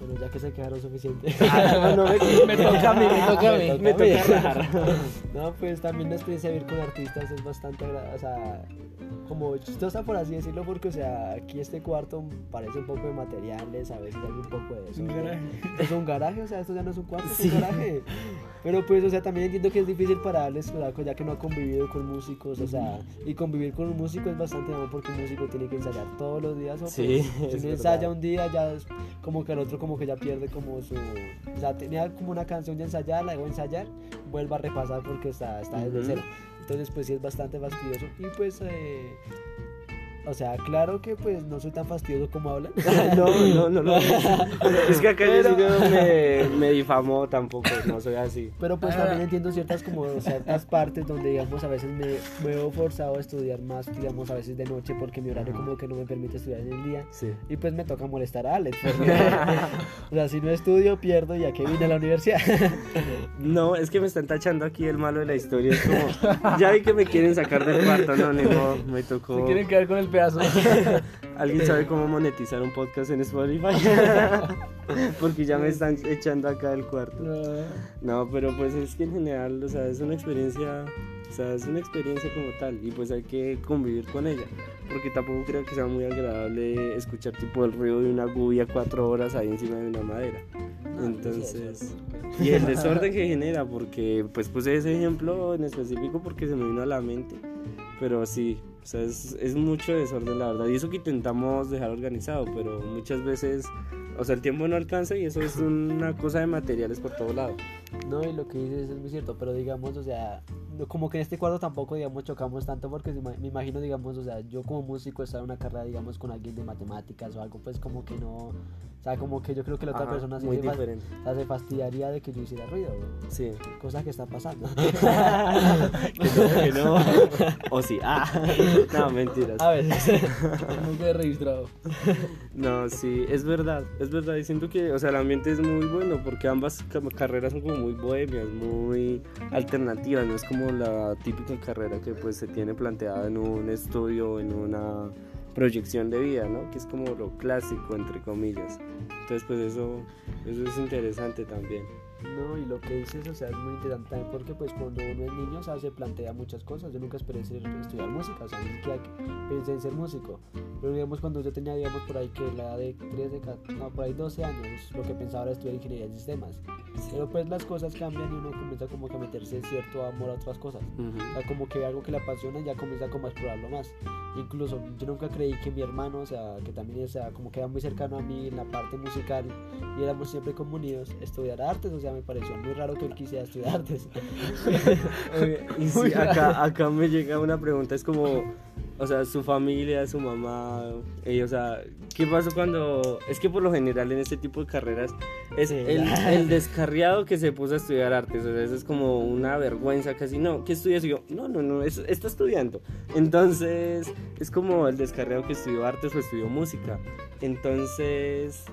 Bueno, ya que se quedaron suficiente. Ah, no, me, Me toca a mí, me toca a mí. me toca rajar. No, pues también la experiencia de vivir con artistas es bastante, o sea, como chistosa por así decirlo, porque, o sea, aquí este cuarto parece un poco de materiales, a veces hay un poco de eso. Un garaje. Es un garaje, o sea, esto ya no es un cuarto, es Sí. un garaje. Pero pues, o sea, también entiendo que es difícil para darles, ya que no ha convivido con músicos, o sea, y convivir con un músico es bastante amor porque un músico tiene que ensayar todos los días, o pues, Sí, si es uno verdad. ensaya un día, ya es como que el otro como que ya pierde como su... O sea, tenía como una canción ya ensayada, la debo ensayar, vuelva a repasar porque está, está desde Ujú. cero. Entonces, pues sí es bastante fastidioso. Y pues, eh, o sea, claro que pues no soy tan fastidioso como hablan. no, no, no, no. es que acá yo sí que me, me difamó tampoco, no soy así. Pero pues Ah. también entiendo ciertas como ciertas partes donde digamos a veces me, me veo forzado a estudiar más, digamos a veces de noche porque mi horario como que no me permite estudiar en el día. Sí. Y pues me toca molestar a Alex. porque, o sea, si no estudio, pierdo y a qué vine a la universidad. No, es que me están tachando aquí el malo de la historia. Es como, ya vi que me quieren sacar del cuarto, no, ni modo, me tocó. Se quieren quedar con el pedazo. ¿Alguien sabe cómo monetizar un podcast en Spotify? Porque ya me están echando acá del cuarto. No, pero pues es que en general, o sea, es una experiencia, o sea, es una experiencia como tal y pues hay que convivir con ella, porque tampoco creo que sea muy agradable escuchar tipo el ruido de una gubia cuatro horas ahí encima de una madera. Entonces, y el desorden que genera, porque pues puse ese ejemplo en específico porque se me vino a la mente, pero sí, o sea, es, es mucho desorden la verdad, y eso que intentamos dejar organizado, pero muchas veces, o sea, el tiempo no alcanza y eso es una cosa de materiales por todo lado. No, y lo que dices es muy cierto, pero digamos, o sea, como que en este cuadro tampoco, digamos, chocamos tanto porque me imagino, digamos, o sea, yo como músico estar en una carrera, digamos, con alguien de matemáticas o algo, pues como que no, o sea, como que yo creo que la otra Ajá, persona muy se, fa- diferente. o sea, se fastidiaría de que yo hiciera ruido, Sí. cosa que está pasando. que no, que no. O sí. Ah. No, mentiras. A veces. Nunca he registrado. No, sí, es verdad. Es verdad. Y siento que, o sea, el ambiente es muy bueno porque ambas ca- carreras son como muy bohemias, muy alternativas. No es como la típica carrera que pues se tiene planteada en un estudio, en una proyección de vida, ¿no? Que es como lo clásico, entre comillas. Entonces, pues eso, eso es interesante también. No, y lo que dices, o sea, es muy interesante también porque pues cuando uno es niño, o sea, se plantea muchas cosas. Yo nunca esperé ser, estudiar música, o sea, ni siquiera que pensé en ser músico. Pero digamos, cuando yo tenía, digamos, por ahí que la edad de 13, ca- no, por ahí 12 años, lo que pensaba era estudiar ingeniería de sistemas. Pero pues las cosas cambian y uno comienza como que a meterse cierto amor a otras cosas. Ujú. O sea, como que ve algo que le apasiona y ya comienza como a explorarlo más. Incluso yo nunca creí que mi hermano, o sea, que también o sea, como que era muy cercano a mí en la parte musical y éramos siempre como unidos, estudiara artes. O sea, me pareció muy raro que él quisiera estudiar artes. Y sí, acá, acá me llega una pregunta, es como, o sea, su familia, su mamá, eh, o sea, ¿qué pasó cuando, es que por lo general en este tipo de carreras es Sí. el, el descarriado que se puso a estudiar artes, o sea, eso es como una vergüenza casi, no, ¿qué estudias? Y yo, no, no, no, es- está estudiando. Entonces, es como el descarriado que estudió artes o estudió música. Entonces...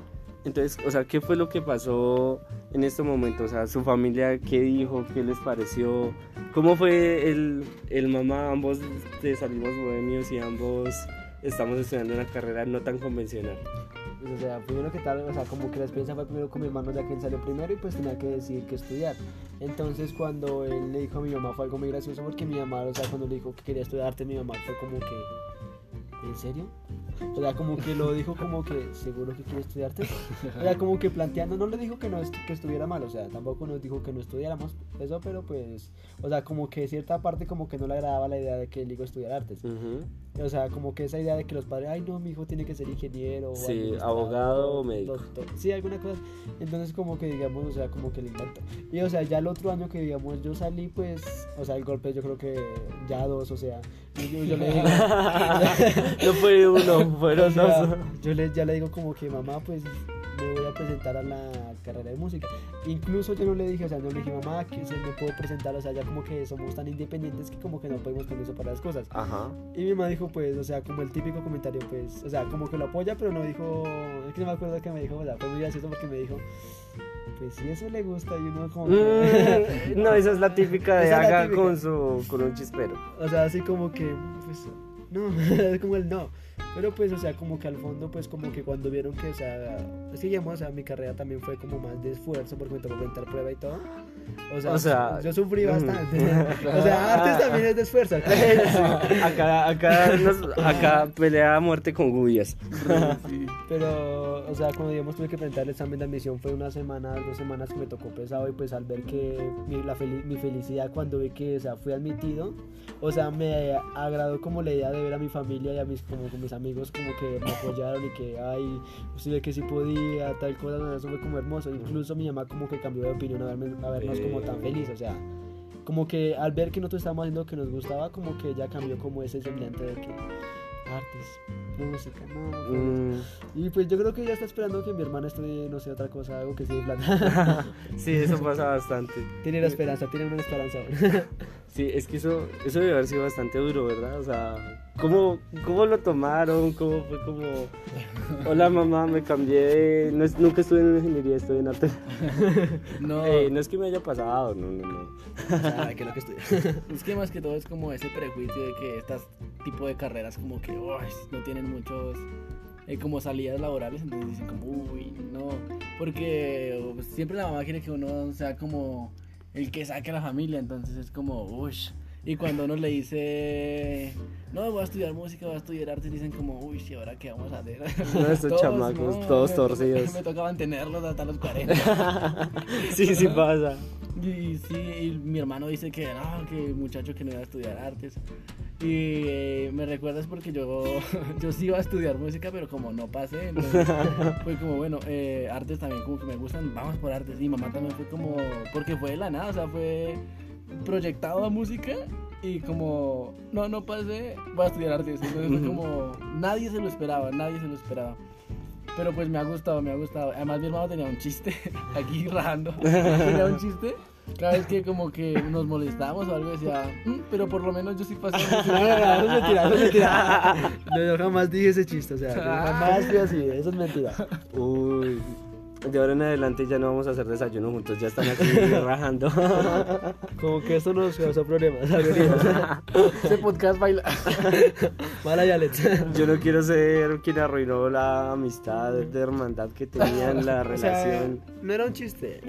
Entonces, o sea, ¿qué fue lo que pasó en este momento? O sea, su familia, ¿qué dijo? ¿Qué les pareció? ¿Cómo fue el, el mamá? Ambos de salimos bohemios y ambos estamos estudiando una carrera no tan convencional. Pues, o sea, primero que tal, o sea, como que la experiencia fue primero con mi hermano ya que salió primero y pues tenía que decidir qué estudiar. Entonces cuando él le dijo a mi mamá fue algo muy gracioso porque mi mamá, o sea, cuando le dijo que quería estudiar arte, mi mamá fue como que, ¿en serio? O sea, como que lo dijo como que, ¿seguro que quiere estudiar arte? O sea, como que planteando, no le dijo que no est- que estuviera mal, o sea, tampoco nos dijo que no estudiáramos eso, pero pues, o sea, como que cierta parte como que no le agradaba la idea de que él iba a estudiar artes. Ujú. O sea, como que esa idea de que los padres, ay no, mi hijo tiene que ser ingeniero, o Sí, administrador, abogado o médico. doctor". Sí, alguna cosa. Entonces, como que digamos, o sea, como que le inventó. Y o sea, ya el otro año que digamos yo salí, pues, o sea, el golpe yo creo que ya dos, o sea, yo, yo le digo, no fue uno, fueron o sea, dos. yo le, ya le digo como que mamá, pues me voy a presentar a la carrera de música. Incluso yo no le dije, o sea, no le dije mamá que se me puedo presentar, o sea, ya como que somos tan independientes que como que no podemos permiso para las cosas. Ajá. Y mi mamá dijo, pues, o sea, como el típico comentario, pues, o sea, como que lo apoya, pero no dijo, es que no me acuerdo que me dijo, o sea, fue muy gracioso porque me dijo, pues si eso le gusta y uno como que, Mm, no, esa es la típica de haga con su con un chispero. o sea, así como que, pues, no, es como el no. Pero pues, o sea, como que al fondo, pues como que cuando vieron que, o sea, es que digamos, o sea, mi carrera también fue como más de esfuerzo porque me tocó presentar prueba y todo. O sea, O sea, yo sufrí bastante. o sea, artes también es de esfuerzo. Acá, acá, nos- acá pelea a muerte con gubias. Pero, o sea, cuando digamos tuve que presentar el examen de admisión fue una semana, dos semanas que me tocó pesado y pues al ver que mi, la fel- mi felicidad cuando vi que, o sea, fui admitido, o sea, me agradó como la idea de ver a mi familia y a mis, como, con mis amigos como que me apoyaron y que, ay, usted que sí podía, tal cosa, no, eso fue como hermoso. Incluso mi mamá como que cambió de opinión a, verme- a vernos como tan feliz, o sea, como que al ver que nosotros estábamos haciendo lo que nos gustaba, como que ella cambió como ese semblante de que artes, música, no. pues. Mm, Y pues yo creo que ya está esperando que mi hermana estudie, no sé, otra cosa, algo que sí de plata. sí, eso pasa bastante. tiene la esperanza, tiene una esperanza. Sí, es que eso, eso debe haber sido bastante duro, ¿verdad? O sea, ¿cómo, cómo lo tomaron? ¿Cómo fue como, hola mamá, me cambié, de- no es- nunca estuve en ingeniería, estuve en arte. No, Eh, no es que me haya pasado, no, no, no. Ah, que lo que es que más que todo es como ese prejuicio de que estas tipo de carreras como que uy, no tienen muchos eh, como salidas laborales, entonces dicen como, uy, no, porque uh, siempre la mamá quiere que uno sea como el que saque a la familia, entonces es como, uy, y cuando uno le dice, no, voy a estudiar música, voy a estudiar arte, dicen como, uy, ¿y ahora qué vamos a hacer? No, estos chamacos, todos me- torcidos. Me toca mantenerlos hasta los 40. Sí, sí pasa. Y sí, y mi hermano dice que no, que muchacho que no iba a estudiar artes. Y eh, me recuerdas porque yo, yo sí iba a estudiar música, pero como no pasé, entonces fue como, bueno, eh, artes también como que me gustan, vamos por artes. Y mamá también fue como, porque fue de la nada, o sea, fue proyectado a música y como, no, no pasé, voy a estudiar artes. Entonces fue como, nadie se lo esperaba, nadie se lo esperaba. Pero pues me ha gustado, me ha gustado. Además mi hermano tenía un chiste aquí rajando. Tenía un chiste. Cada vez que como que nos molestábamos o algo decía, "Mm, pero por lo menos yo sí pasé. No, no, no, es mentira, eso es mentira. No, yo jamás dije ese chiste, o sea, yo jamás fui así, eso es mentira. Uy, de ahora en adelante ya no vamos a hacer desayuno juntos, ya están aquí rajando. Como que esto nos causó problemas. Ese podcast baila. Mala y Alex. Yo no quiero ser quien arruinó la amistad de hermandad que tenían, la O sea, relación. no era un chiste.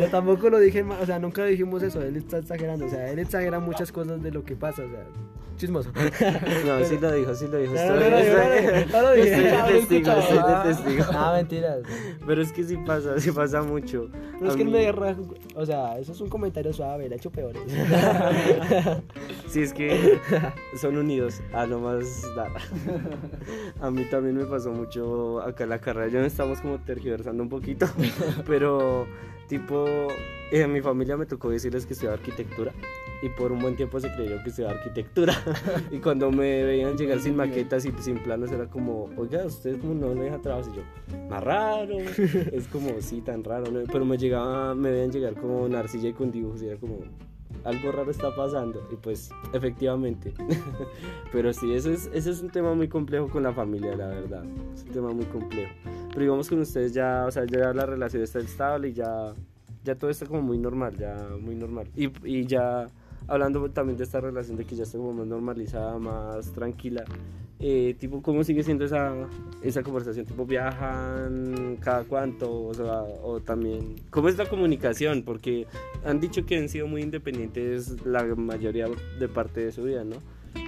Yo tampoco lo dije, o sea, nunca dijimos eso. Él está exagerando, o sea, él exagera muchas cosas de lo que pasa, o sea, chismoso. No, sí lo dijo, sí lo dijo. No, Estoy, testigo, estoy de testigo. Ah, mentiras. Pero es que sí pasa, sí pasa mucho. Pero es que mí- raja- o sea, eso es un comentario suave, él ha hecho peores. Sí, es que son unidos a lo más dar. A mí también me pasó mucho acá en la carrera. Ya no estamos como tergiversando un poquito, pero tipo, eh, a mi familia me tocó decirles que estudiaba arquitectura y por un buen tiempo se creyó que estudiaba arquitectura. Y cuando me veían llegar sin maquetas y sin planos era como, oiga, ustedes como no le dejan trabajo y yo, más raro. Es como, sí, tan raro. ¿no? Pero me llegaba, me veían llegar con arcilla y con dibujos y era como, algo raro está pasando y pues efectivamente. Pero sí eso es ese es un tema muy complejo con la familia la verdad. Es un tema muy complejo. Pero digamos con ustedes ya o sea ya la relación está estable y ya ya todo está como muy normal ya muy normal. Y, y ya hablando también de esta relación de que ya está como más normalizada más tranquila eh, tipo cómo sigue siendo esa esa conversación tipo viajan cada cuánto o sea o también cómo es la comunicación porque han dicho que han sido muy independientes la mayoría de parte de su vida, ¿no?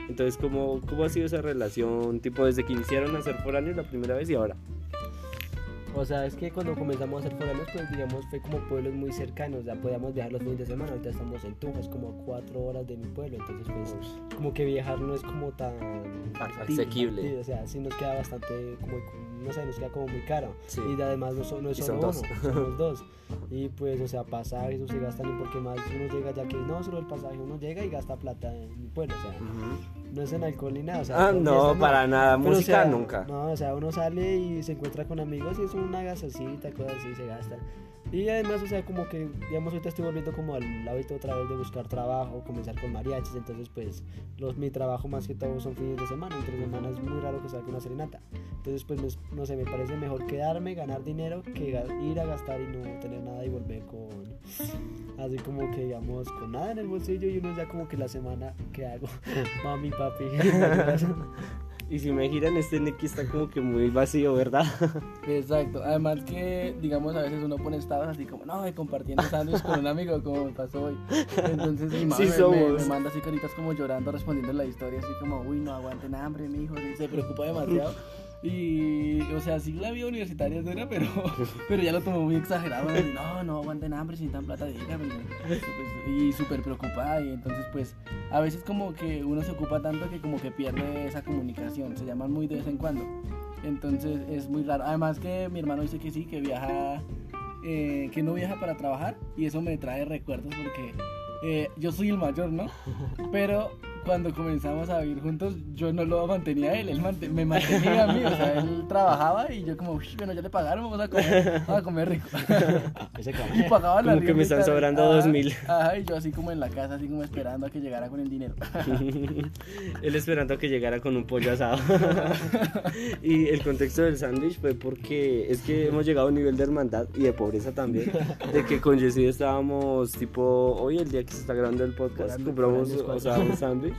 Entonces, ¿cómo, cómo ha sido esa relación, tipo, desde que iniciaron a ser foráneos la primera vez y ahora? O sea, es que cuando comenzamos a ser foráneos, pues digamos, fue como pueblos muy cercanos, ya podíamos viajar los fines de semana, ahorita estamos en Tunja, es como a cuatro horas de mi pueblo, entonces pues como que viajar no es como tan Asequible. sí, o sea, sí nos queda bastante, como, no sé, nos queda como muy caro, Sí. y además no, so- no es solo son dos. uno, somos dos, y pues, o sea, pasajes o se gastan, y porque más uno llega ya que no solo el pasaje, uno llega y gasta plata en mi pueblo, o sea, no es en alcohol ni nada, o sea, Ah, no, para nada, pero, o música sea, nunca. No, o sea, uno sale y se encuentra con amigos y es una gasacita, cosas así, se gasta. Y además, o sea, como que, digamos, ahorita estoy volviendo como al hábito otra vez de buscar trabajo, comenzar con mariachis, entonces pues los, mi trabajo más que todo son fines de semana, entre semana es muy raro que salga una serenata. Entonces pues me- no sé, me parece mejor quedarme, ganar dinero, que ir a gastar y no tener nada y volver con, así como que digamos, con nada en el bolsillo y uno ya como que la semana, ¿qué hago? Mami, papi. Y si me giran, este Neki está como que muy vacío, ¿verdad? Exacto. Además que, digamos, a veces uno pone estados así como, no, compartiendo sándwich con un amigo, como me pasó hoy. Entonces mi mamá Sí me- me, me manda así caritas como llorando, respondiendo la historia, así como, uy, no aguanten hambre, mi hijo, se preocupa demasiado. Y, o sea, sí la vida universitaria es dura, pero, pero ya lo tomó muy exagerado. No, no aguanten hambre, sin tan plata, dígame. Pues, y súper preocupada. Y entonces, pues, a veces como que uno se ocupa tanto que como que pierde esa comunicación. Se llaman muy de vez en cuando. Entonces es muy raro. Además que mi hermano dice que sí, que viaja, eh, que no viaja para trabajar. Y eso me trae recuerdos porque eh, yo soy el mayor, ¿no? Pero cuando comenzamos a vivir juntos, yo no lo mantenía a él, él me mantenía a mí, o sea, él trabajaba y yo como, "Ush, bueno, ya le pagaron, vamos a comer, vamos a comer rico. Ese cabrón. Y pagaba la Como que me están sobrando Ajá, dos mil. Ajá, y yo así como en la casa, así como esperando a que llegara con el dinero. Él esperando a que llegara con un pollo asado. y el contexto del sándwich fue porque es que hemos llegado a un nivel de hermandad y de pobreza también. De que con Jessie estábamos tipo, hoy el día que se está grabando el podcast, compramos orando o sea, un sándwich.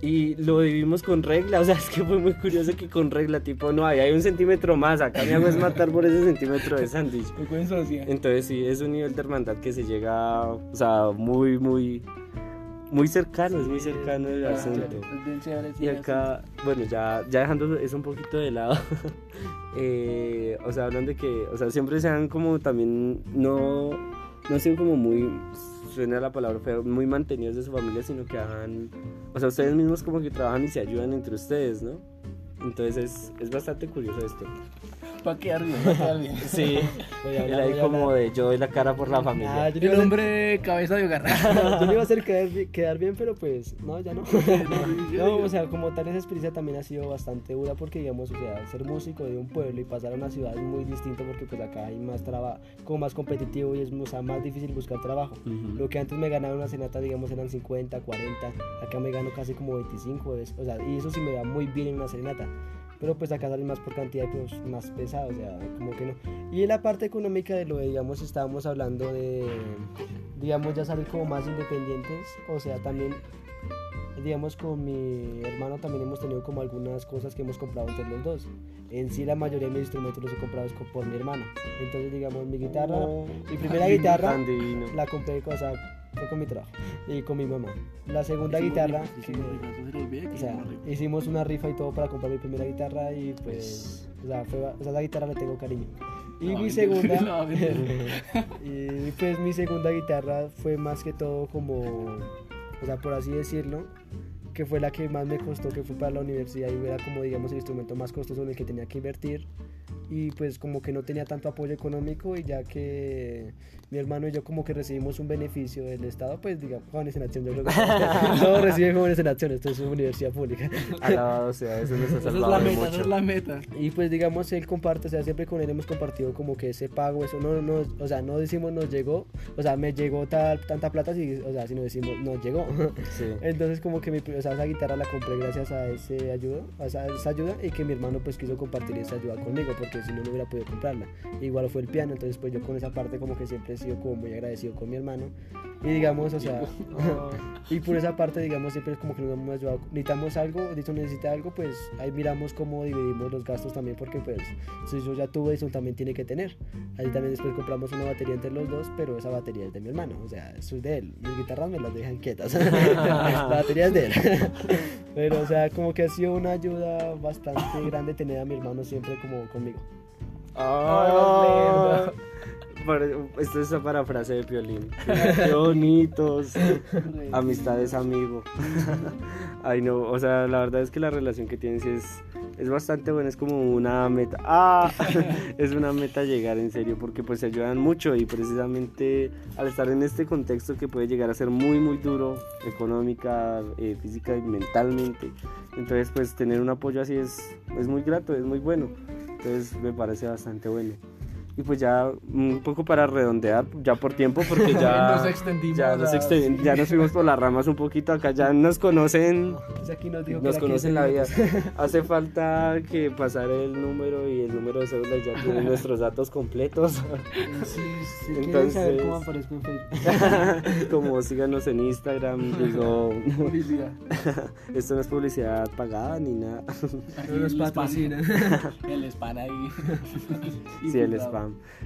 Y lo dividimos con regla, o sea, es que fue muy curioso que con regla, tipo, no, ahí hay un centímetro más, acá me hago es matar por ese centímetro de sándwich. Entonces sí, es un nivel de hermandad que se llega, o sea, muy, muy, muy cercano, es muy cercano el Ah, asunto. Y acá, bueno, ya, ya dejando eso un poquito de lado, eh, o sea, hablan de que, o sea, siempre sean como también, no, no sean como muy, suena la palabra fea, muy mantenidos de su familia, sino que hagan, o sea, ustedes mismos como que trabajan y se ayudan entre ustedes, ¿no? Entonces es, es bastante curioso esto. Para quedar bien, para quedar bien. Sí, Voy a él hablar, ahí voy a como hablar. de yo doy la cara por la Ah, familia. yo le El hombre cabeza de hogar. yo le iba a hacer quedar, bi- quedar bien, pero pues, no, ya no. no, o sea, como tal, esa experiencia también ha sido bastante dura porque, digamos, o sea, ser músico de un pueblo y pasar a una ciudad es muy distinto porque, pues, acá hay más trabajo, como más competitivo y es o sea, más difícil buscar trabajo. Ujú. Lo que antes me ganaba una cenata, digamos, eran 50, 40. Acá me gano casi como 25. es- o sea, y eso sí me va muy bien en una serenata. Pero pues acá sale más por cantidad, pues más pesado, o sea, como que no. Y en la parte económica de lo de, digamos, estábamos hablando de, digamos, ya salir como más independientes. O sea, también, digamos, con mi hermano también hemos tenido como algunas cosas que hemos comprado entre los dos. En sí, la mayoría de mis instrumentos los he comprado por mi hermano. Entonces, digamos, mi guitarra, mi primera guitarra la compré o sea, fue con mi trabajo y con mi mamá. La segunda guitarra, o sea, hicimos una rifa y todo para comprar mi primera guitarra y pues, o sea, fue, o sea, la guitarra le tengo cariño. Y mi segunda, y pues mi segunda guitarra fue más que todo como, o sea, por así decirlo, que fue la que más me costó, que fue para la universidad y era como, digamos, el instrumento más costoso en el que tenía que invertir y pues como que no tenía tanto apoyo económico y ya que mi hermano y yo como que recibimos un beneficio del Estado, pues digamos, jóvenes en acción, yo creo que todos reciben jóvenes en acción, esto es una universidad pública. Alabado sea, eso nos ha Esa es salvado la meta, esa es la meta. Y pues digamos, él comparte, o sea, siempre con él hemos compartido como que ese pago, eso no, no, o sea, no decimos nos llegó, o sea, me llegó tal, tanta plata, si, o sea, sino decimos nos llegó. Sí. Entonces como que mi, o sea, esa guitarra la compré gracias a ese ayuda, a esa, esa ayuda y que mi hermano pues quiso compartir esa ayuda conmigo porque si no no hubiera podido comprarla. Igual fue el piano, entonces pues yo con esa parte como que siempre he sido como muy agradecido con mi hermano y digamos, o sea, y por esa parte digamos siempre es como que nos hemos ayudado, necesitamos algo, Edison necesita algo, pues ahí miramos cómo dividimos los gastos también porque pues si yo ya tuve Edison también tiene que tener. Ahí también después compramos una batería entre los dos, pero esa batería es de mi hermano, o sea, eso es de él. Mis guitarras me las dejan quietas. La batería es de él. Pero, o sea, como que ha sido una ayuda bastante grande tener a mi hermano siempre como conmigo. Ah, pare- esto es para frase de Piolín. Qué bonitos. Amistades, amigo. Ay, no, o sea, la verdad es que la relación que tienen sí es, es bastante buena. Es como una meta. ¡Ah! Es una meta llegar en serio porque pues se ayudan mucho y precisamente al estar en este contexto que puede llegar a ser muy, muy duro, económica, eh, física y mentalmente. Entonces, pues tener un apoyo así es, es muy grato, es muy bueno. Entonces me parece bastante bueno. Y pues ya un poco para redondear, ya por tiempo, porque ya Nos extendimos ya nos, ya fuimos por las ramas un poquito, acá ya nos conocen, aquí nos dijo conocen 15 la vida. Hace falta que pasar el número y el número de cédula ya tienen nuestros datos completos. Sí, si quieren saber Entonces- cómo aparezco en Facebook. Como síganos en Instagram, digo, Publicidad. esto no es publicidad pagada ni nada. No nos El spam. patrocinan. El spam ahí. Sí, el Infiltrado.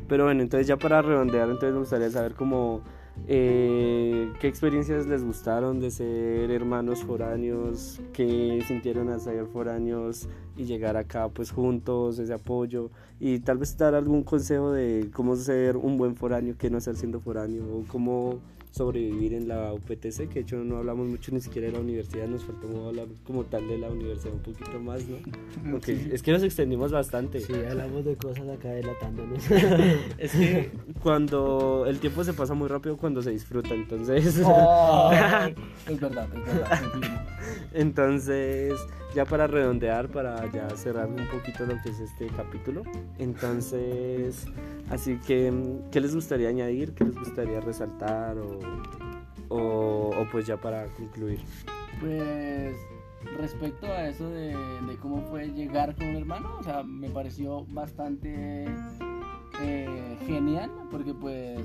Pero bueno, entonces ya para redondear, entonces me gustaría saber cómo eh, qué experiencias les gustaron de ser hermanos foráneos, qué sintieron al ser foráneos y llegar acá pues juntos, ese apoyo. Y tal vez dar algún consejo de cómo ser un buen foráneo, qué no hacer siendo foráneo o cómo sobrevivir en la UPTC, que de hecho no hablamos mucho ni siquiera de la universidad, nos faltó hablar como tal de la universidad un poquito más, ¿no? Aunque es que nos extendimos bastante. Sí, hablamos de cosas acá delatándonos. es que cuando el tiempo se pasa muy rápido cuando se disfruta, entonces... Oh, es verdad, es verdad. entonces, ya para redondear, para ya cerrar un poquito lo que es este capítulo, entonces, así que, ¿qué les gustaría añadir? ¿Qué les gustaría resaltar? O, o, pues ya para concluir. Pues respecto a eso de, de, cómo fue llegar con un hermano, o sea, me pareció bastante eh, genial, porque pues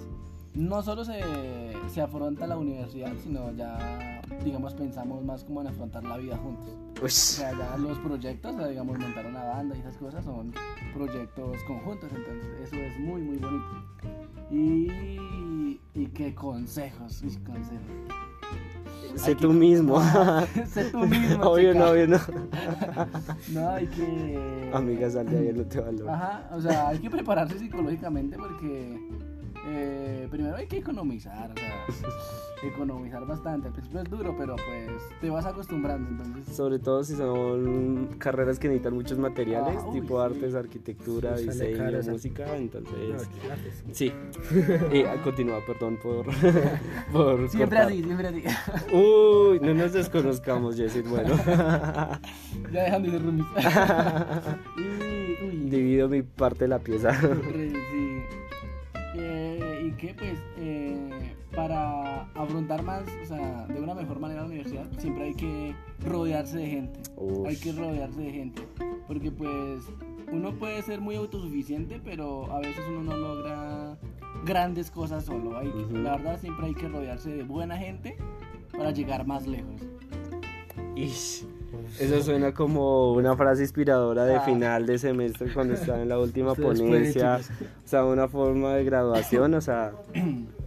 no solo se, se, afronta la universidad, sino ya, digamos, pensamos más como en afrontar la vida juntos. O sea, ya los proyectos, o sea, digamos, montar una banda y esas cosas son proyectos conjuntos, entonces eso es muy, muy bonito. Y, y qué consejos, mis consejos. Sé tú mismo. sé tú mismo. obvio no, obvio no. no, hay que. Amiga, sal de ahí, no te valoro. Ajá, o sea, hay que prepararse psicológicamente porque eh, primero hay que economizar, o sea, economizar bastante. Al principio es duro, pero pues te vas acostumbrando. Entonces... Sobre todo si son carreras que necesitan muchos materiales, ah, tipo artes, arquitectura, diseño, música. Entonces, sí. y continúa, perdón por. por siempre así, siempre así. Uy, no nos desconozcamos, Jessie. Bueno, ya dejando de roomies. Divido mi parte de la pieza. sí. Que pues eh, para afrontar más, o sea, de una mejor manera la universidad, siempre hay que rodearse de gente. Hay que rodearse de gente. Porque pues uno puede ser muy autosuficiente, pero a veces uno no logra grandes cosas solo. Hay, La verdad siempre hay que rodearse de buena gente para llegar más lejos. Eso suena como una frase inspiradora de ah. final de semestre cuando está en la última ponencia. O sea, una forma de graduación. O sea,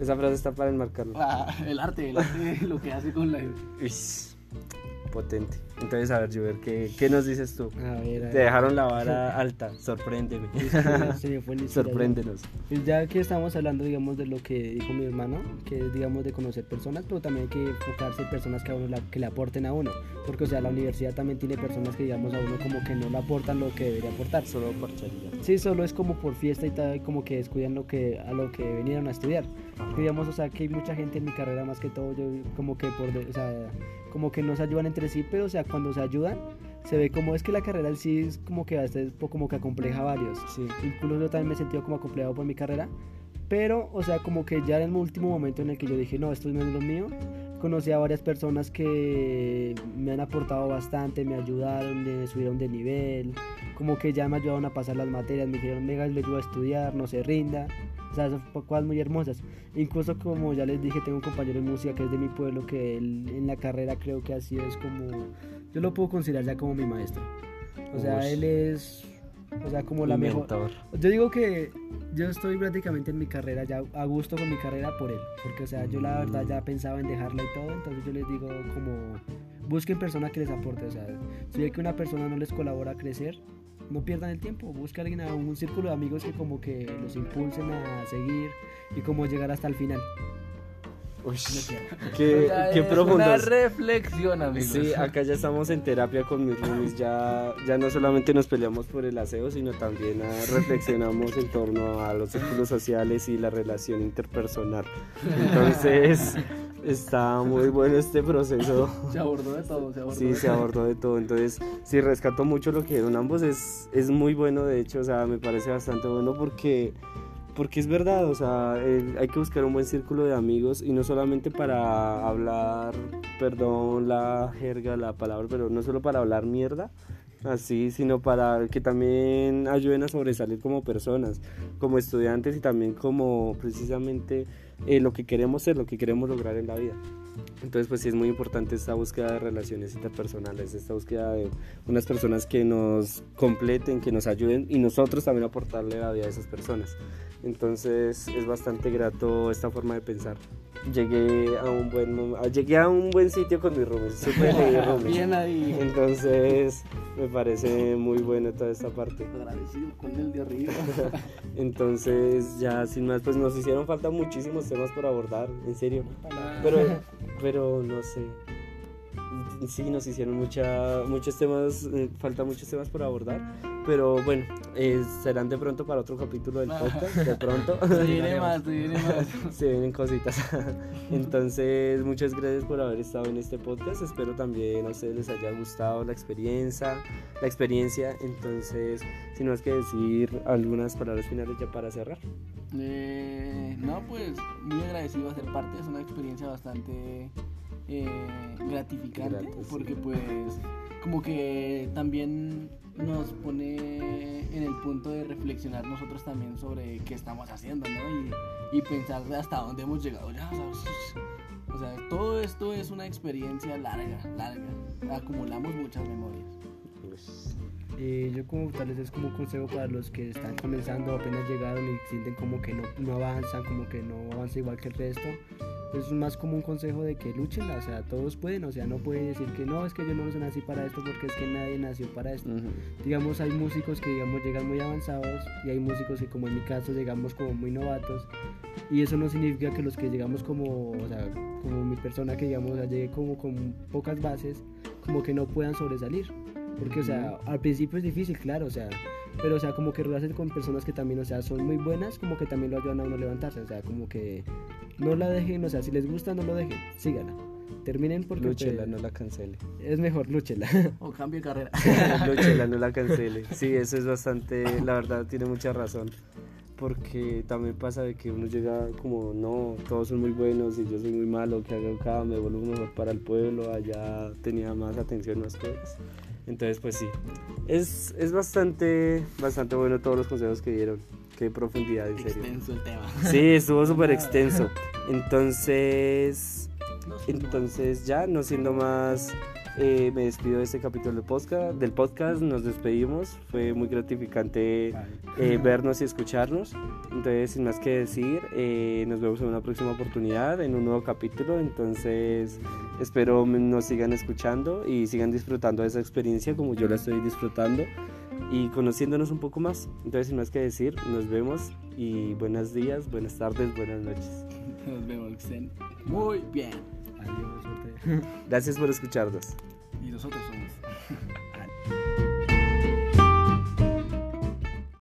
esa frase está para enmarcarlo. Ah, el arte, el arte, lo que hace con la. Potente. Entonces, a ver, Juber, ¿qué, ¿qué nos dices tú? A ver, Te dejaron la vara alta, sorpréndeme. Sorpréndenos. Pues ya que estamos hablando, digamos, de lo que dijo mi hermano, que es, digamos, de conocer personas, pero también hay que enfocarse en personas que, a uno que le aporten a uno. Porque, o sea, la universidad también tiene personas que, digamos, a uno como que no le aportan lo que debería aportar. Solo por charía. Sí, solo es como por fiesta y tal, como que descuidan lo que, a lo que vinieron a estudiar. digamos, o sea, que hay mucha gente en mi carrera, más que todo, yo como que por, o sea, como que no se ayudan entre sí, pero, o sea, cuando se ayudan, se ve como es que la carrera en sí es como que a veces como que acompleja a varios. Sí. Incluso yo también me he sentido como acomplejado por mi carrera. Pero, o sea, como que ya en el último momento en el que yo dije, no, esto es lo mío, conocí a varias personas que me han aportado bastante, me ayudaron, me subieron de nivel, como que ya me ayudaron a pasar las materias, me dijeron, venga, le ayudo a estudiar, no se rinda. O sea, son cosas muy hermosas. Incluso como ya les dije, tengo un compañero de música que es de mi pueblo, que él, en la carrera creo que así es como yo lo puedo considerar ya como mi maestro. O sea, él es, o sea, como la mejor. Yo digo que yo estoy prácticamente en mi carrera ya a gusto con mi carrera por él, porque o sea, yo la verdad ya pensaba en dejarla y todo, entonces yo les digo como busquen personas que les aporte, o sea, si ve que una persona no les colabora a crecer, no pierdan el tiempo, busquen alguien, a un círculo de amigos que como que los impulsen a seguir y como llegar hasta el final. Uy, qué, qué profundo. Una reflexión, amigos. Sí, acá ya estamos en terapia con mis roomies. Ya, ya no solamente nos peleamos por el aseo, sino también reflexionamos en torno a los círculos sociales y la relación interpersonal. Entonces, está muy bueno este proceso. Se abordó de todo, se abordó. Sí, se abordó de todo. Entonces, sí, rescato mucho lo que dieron ambos. Es, es muy bueno, de hecho, o sea, me parece bastante bueno porque porque es verdad, o sea, hay que buscar un buen círculo de amigos y no solamente para hablar, perdón la jerga, la palabra, pero no solo para hablar mierda, así, sino para que también ayuden a sobresalir como personas, como estudiantes y también como precisamente eh, lo que queremos ser, lo que queremos lograr en la vida. Entonces, pues sí es muy importante esta búsqueda de relaciones interpersonales, esta búsqueda de unas personas que nos completen, que nos ayuden y nosotros también aportarle la vida a esas personas. Entonces, es bastante grato esta forma de pensar. Llegué a un buen llegué a un buen sitio con mis roomies, roomies. Bien ahí. Entonces, me parece muy bueno toda esta parte. Agradecido con el de arriba. Entonces, ya sin más, pues nos hicieron falta muchísimos temas por abordar, en serio. Pero, pero no sé. Sí, nos hicieron mucha, muchos temas, eh, falta muchos temas por abordar. Pero bueno, eh, serán de pronto para otro capítulo del podcast, de pronto. Se viene más, se viene más. Se vienen cositas. Entonces, muchas gracias por haber estado en este podcast. Espero también a ustedes les haya gustado la experiencia, la experiencia. Entonces, sin más que decir algunas palabras finales ya para cerrar. Eh, no, pues muy agradecido a ser parte. Es una experiencia bastante eh, gratificante sí. porque pues como que también nos pone en el punto de reflexionar nosotros también sobre qué estamos haciendo, ¿no? Y, y pensar hasta dónde hemos llegado ya, ¿sabes? O sea, todo esto es una experiencia larga, larga. Acumulamos muchas memorias. Eh, yo como tal vez es como un consejo para los que están comenzando, apenas llegaron y sienten como que no, no avanzan, como que no avanzan igual que el resto. Pues es más como un consejo de que luchen, o sea, todos pueden, o sea, no pueden decir que no, es que yo no nací para esto porque es que nadie nació para esto. Digamos, hay músicos que digamos llegan muy avanzados y hay músicos que como en mi caso llegamos como muy novatos y eso no significa que los que llegamos como, o sea, como mi persona que digamos, o sea, llegué como con pocas bases, como que no puedan sobresalir. Porque, o sea, al principio es difícil, claro, o sea, pero, o sea, como que rodearse con personas que también, o sea, son muy buenas, como que también lo ayudan a uno a levantarse, o sea, como que no la dejen, o sea, si les gusta, no lo dejen, sígala. Terminen porque Lúchela, pues, no la cancele. es mejor, lúchela. O cambio de carrera. Lúchela, no la cancele. Sí, eso es bastante, la verdad, tiene mucha razón. Porque también pasa de que uno llega como, no, todos son muy buenos y yo soy muy malo, que hago acá, me vuelvo mejor para el pueblo, allá tenía más atención, más cosas. Entonces, pues sí, es, es bastante, bastante bueno todos los consejos que dieron. Qué profundidad, en serio. Extenso el tema. Sí, estuvo súper extenso. Entonces, entonces ya, no siendo más, eh, me despido de este capítulo del podcast, del podcast, nos despedimos, fue muy gratificante eh, vernos y escucharnos, entonces sin más que decir, eh, nos vemos en una próxima oportunidad, en un nuevo capítulo, entonces espero nos sigan escuchando y sigan disfrutando de esa experiencia como yo la estoy disfrutando y conociéndonos un poco más, entonces sin más que decir, nos vemos y buenos días, buenas tardes, buenas noches. Nos vemos, que estén muy bien. Adiós, suerte. Gracias por escucharnos. Y nosotros somos.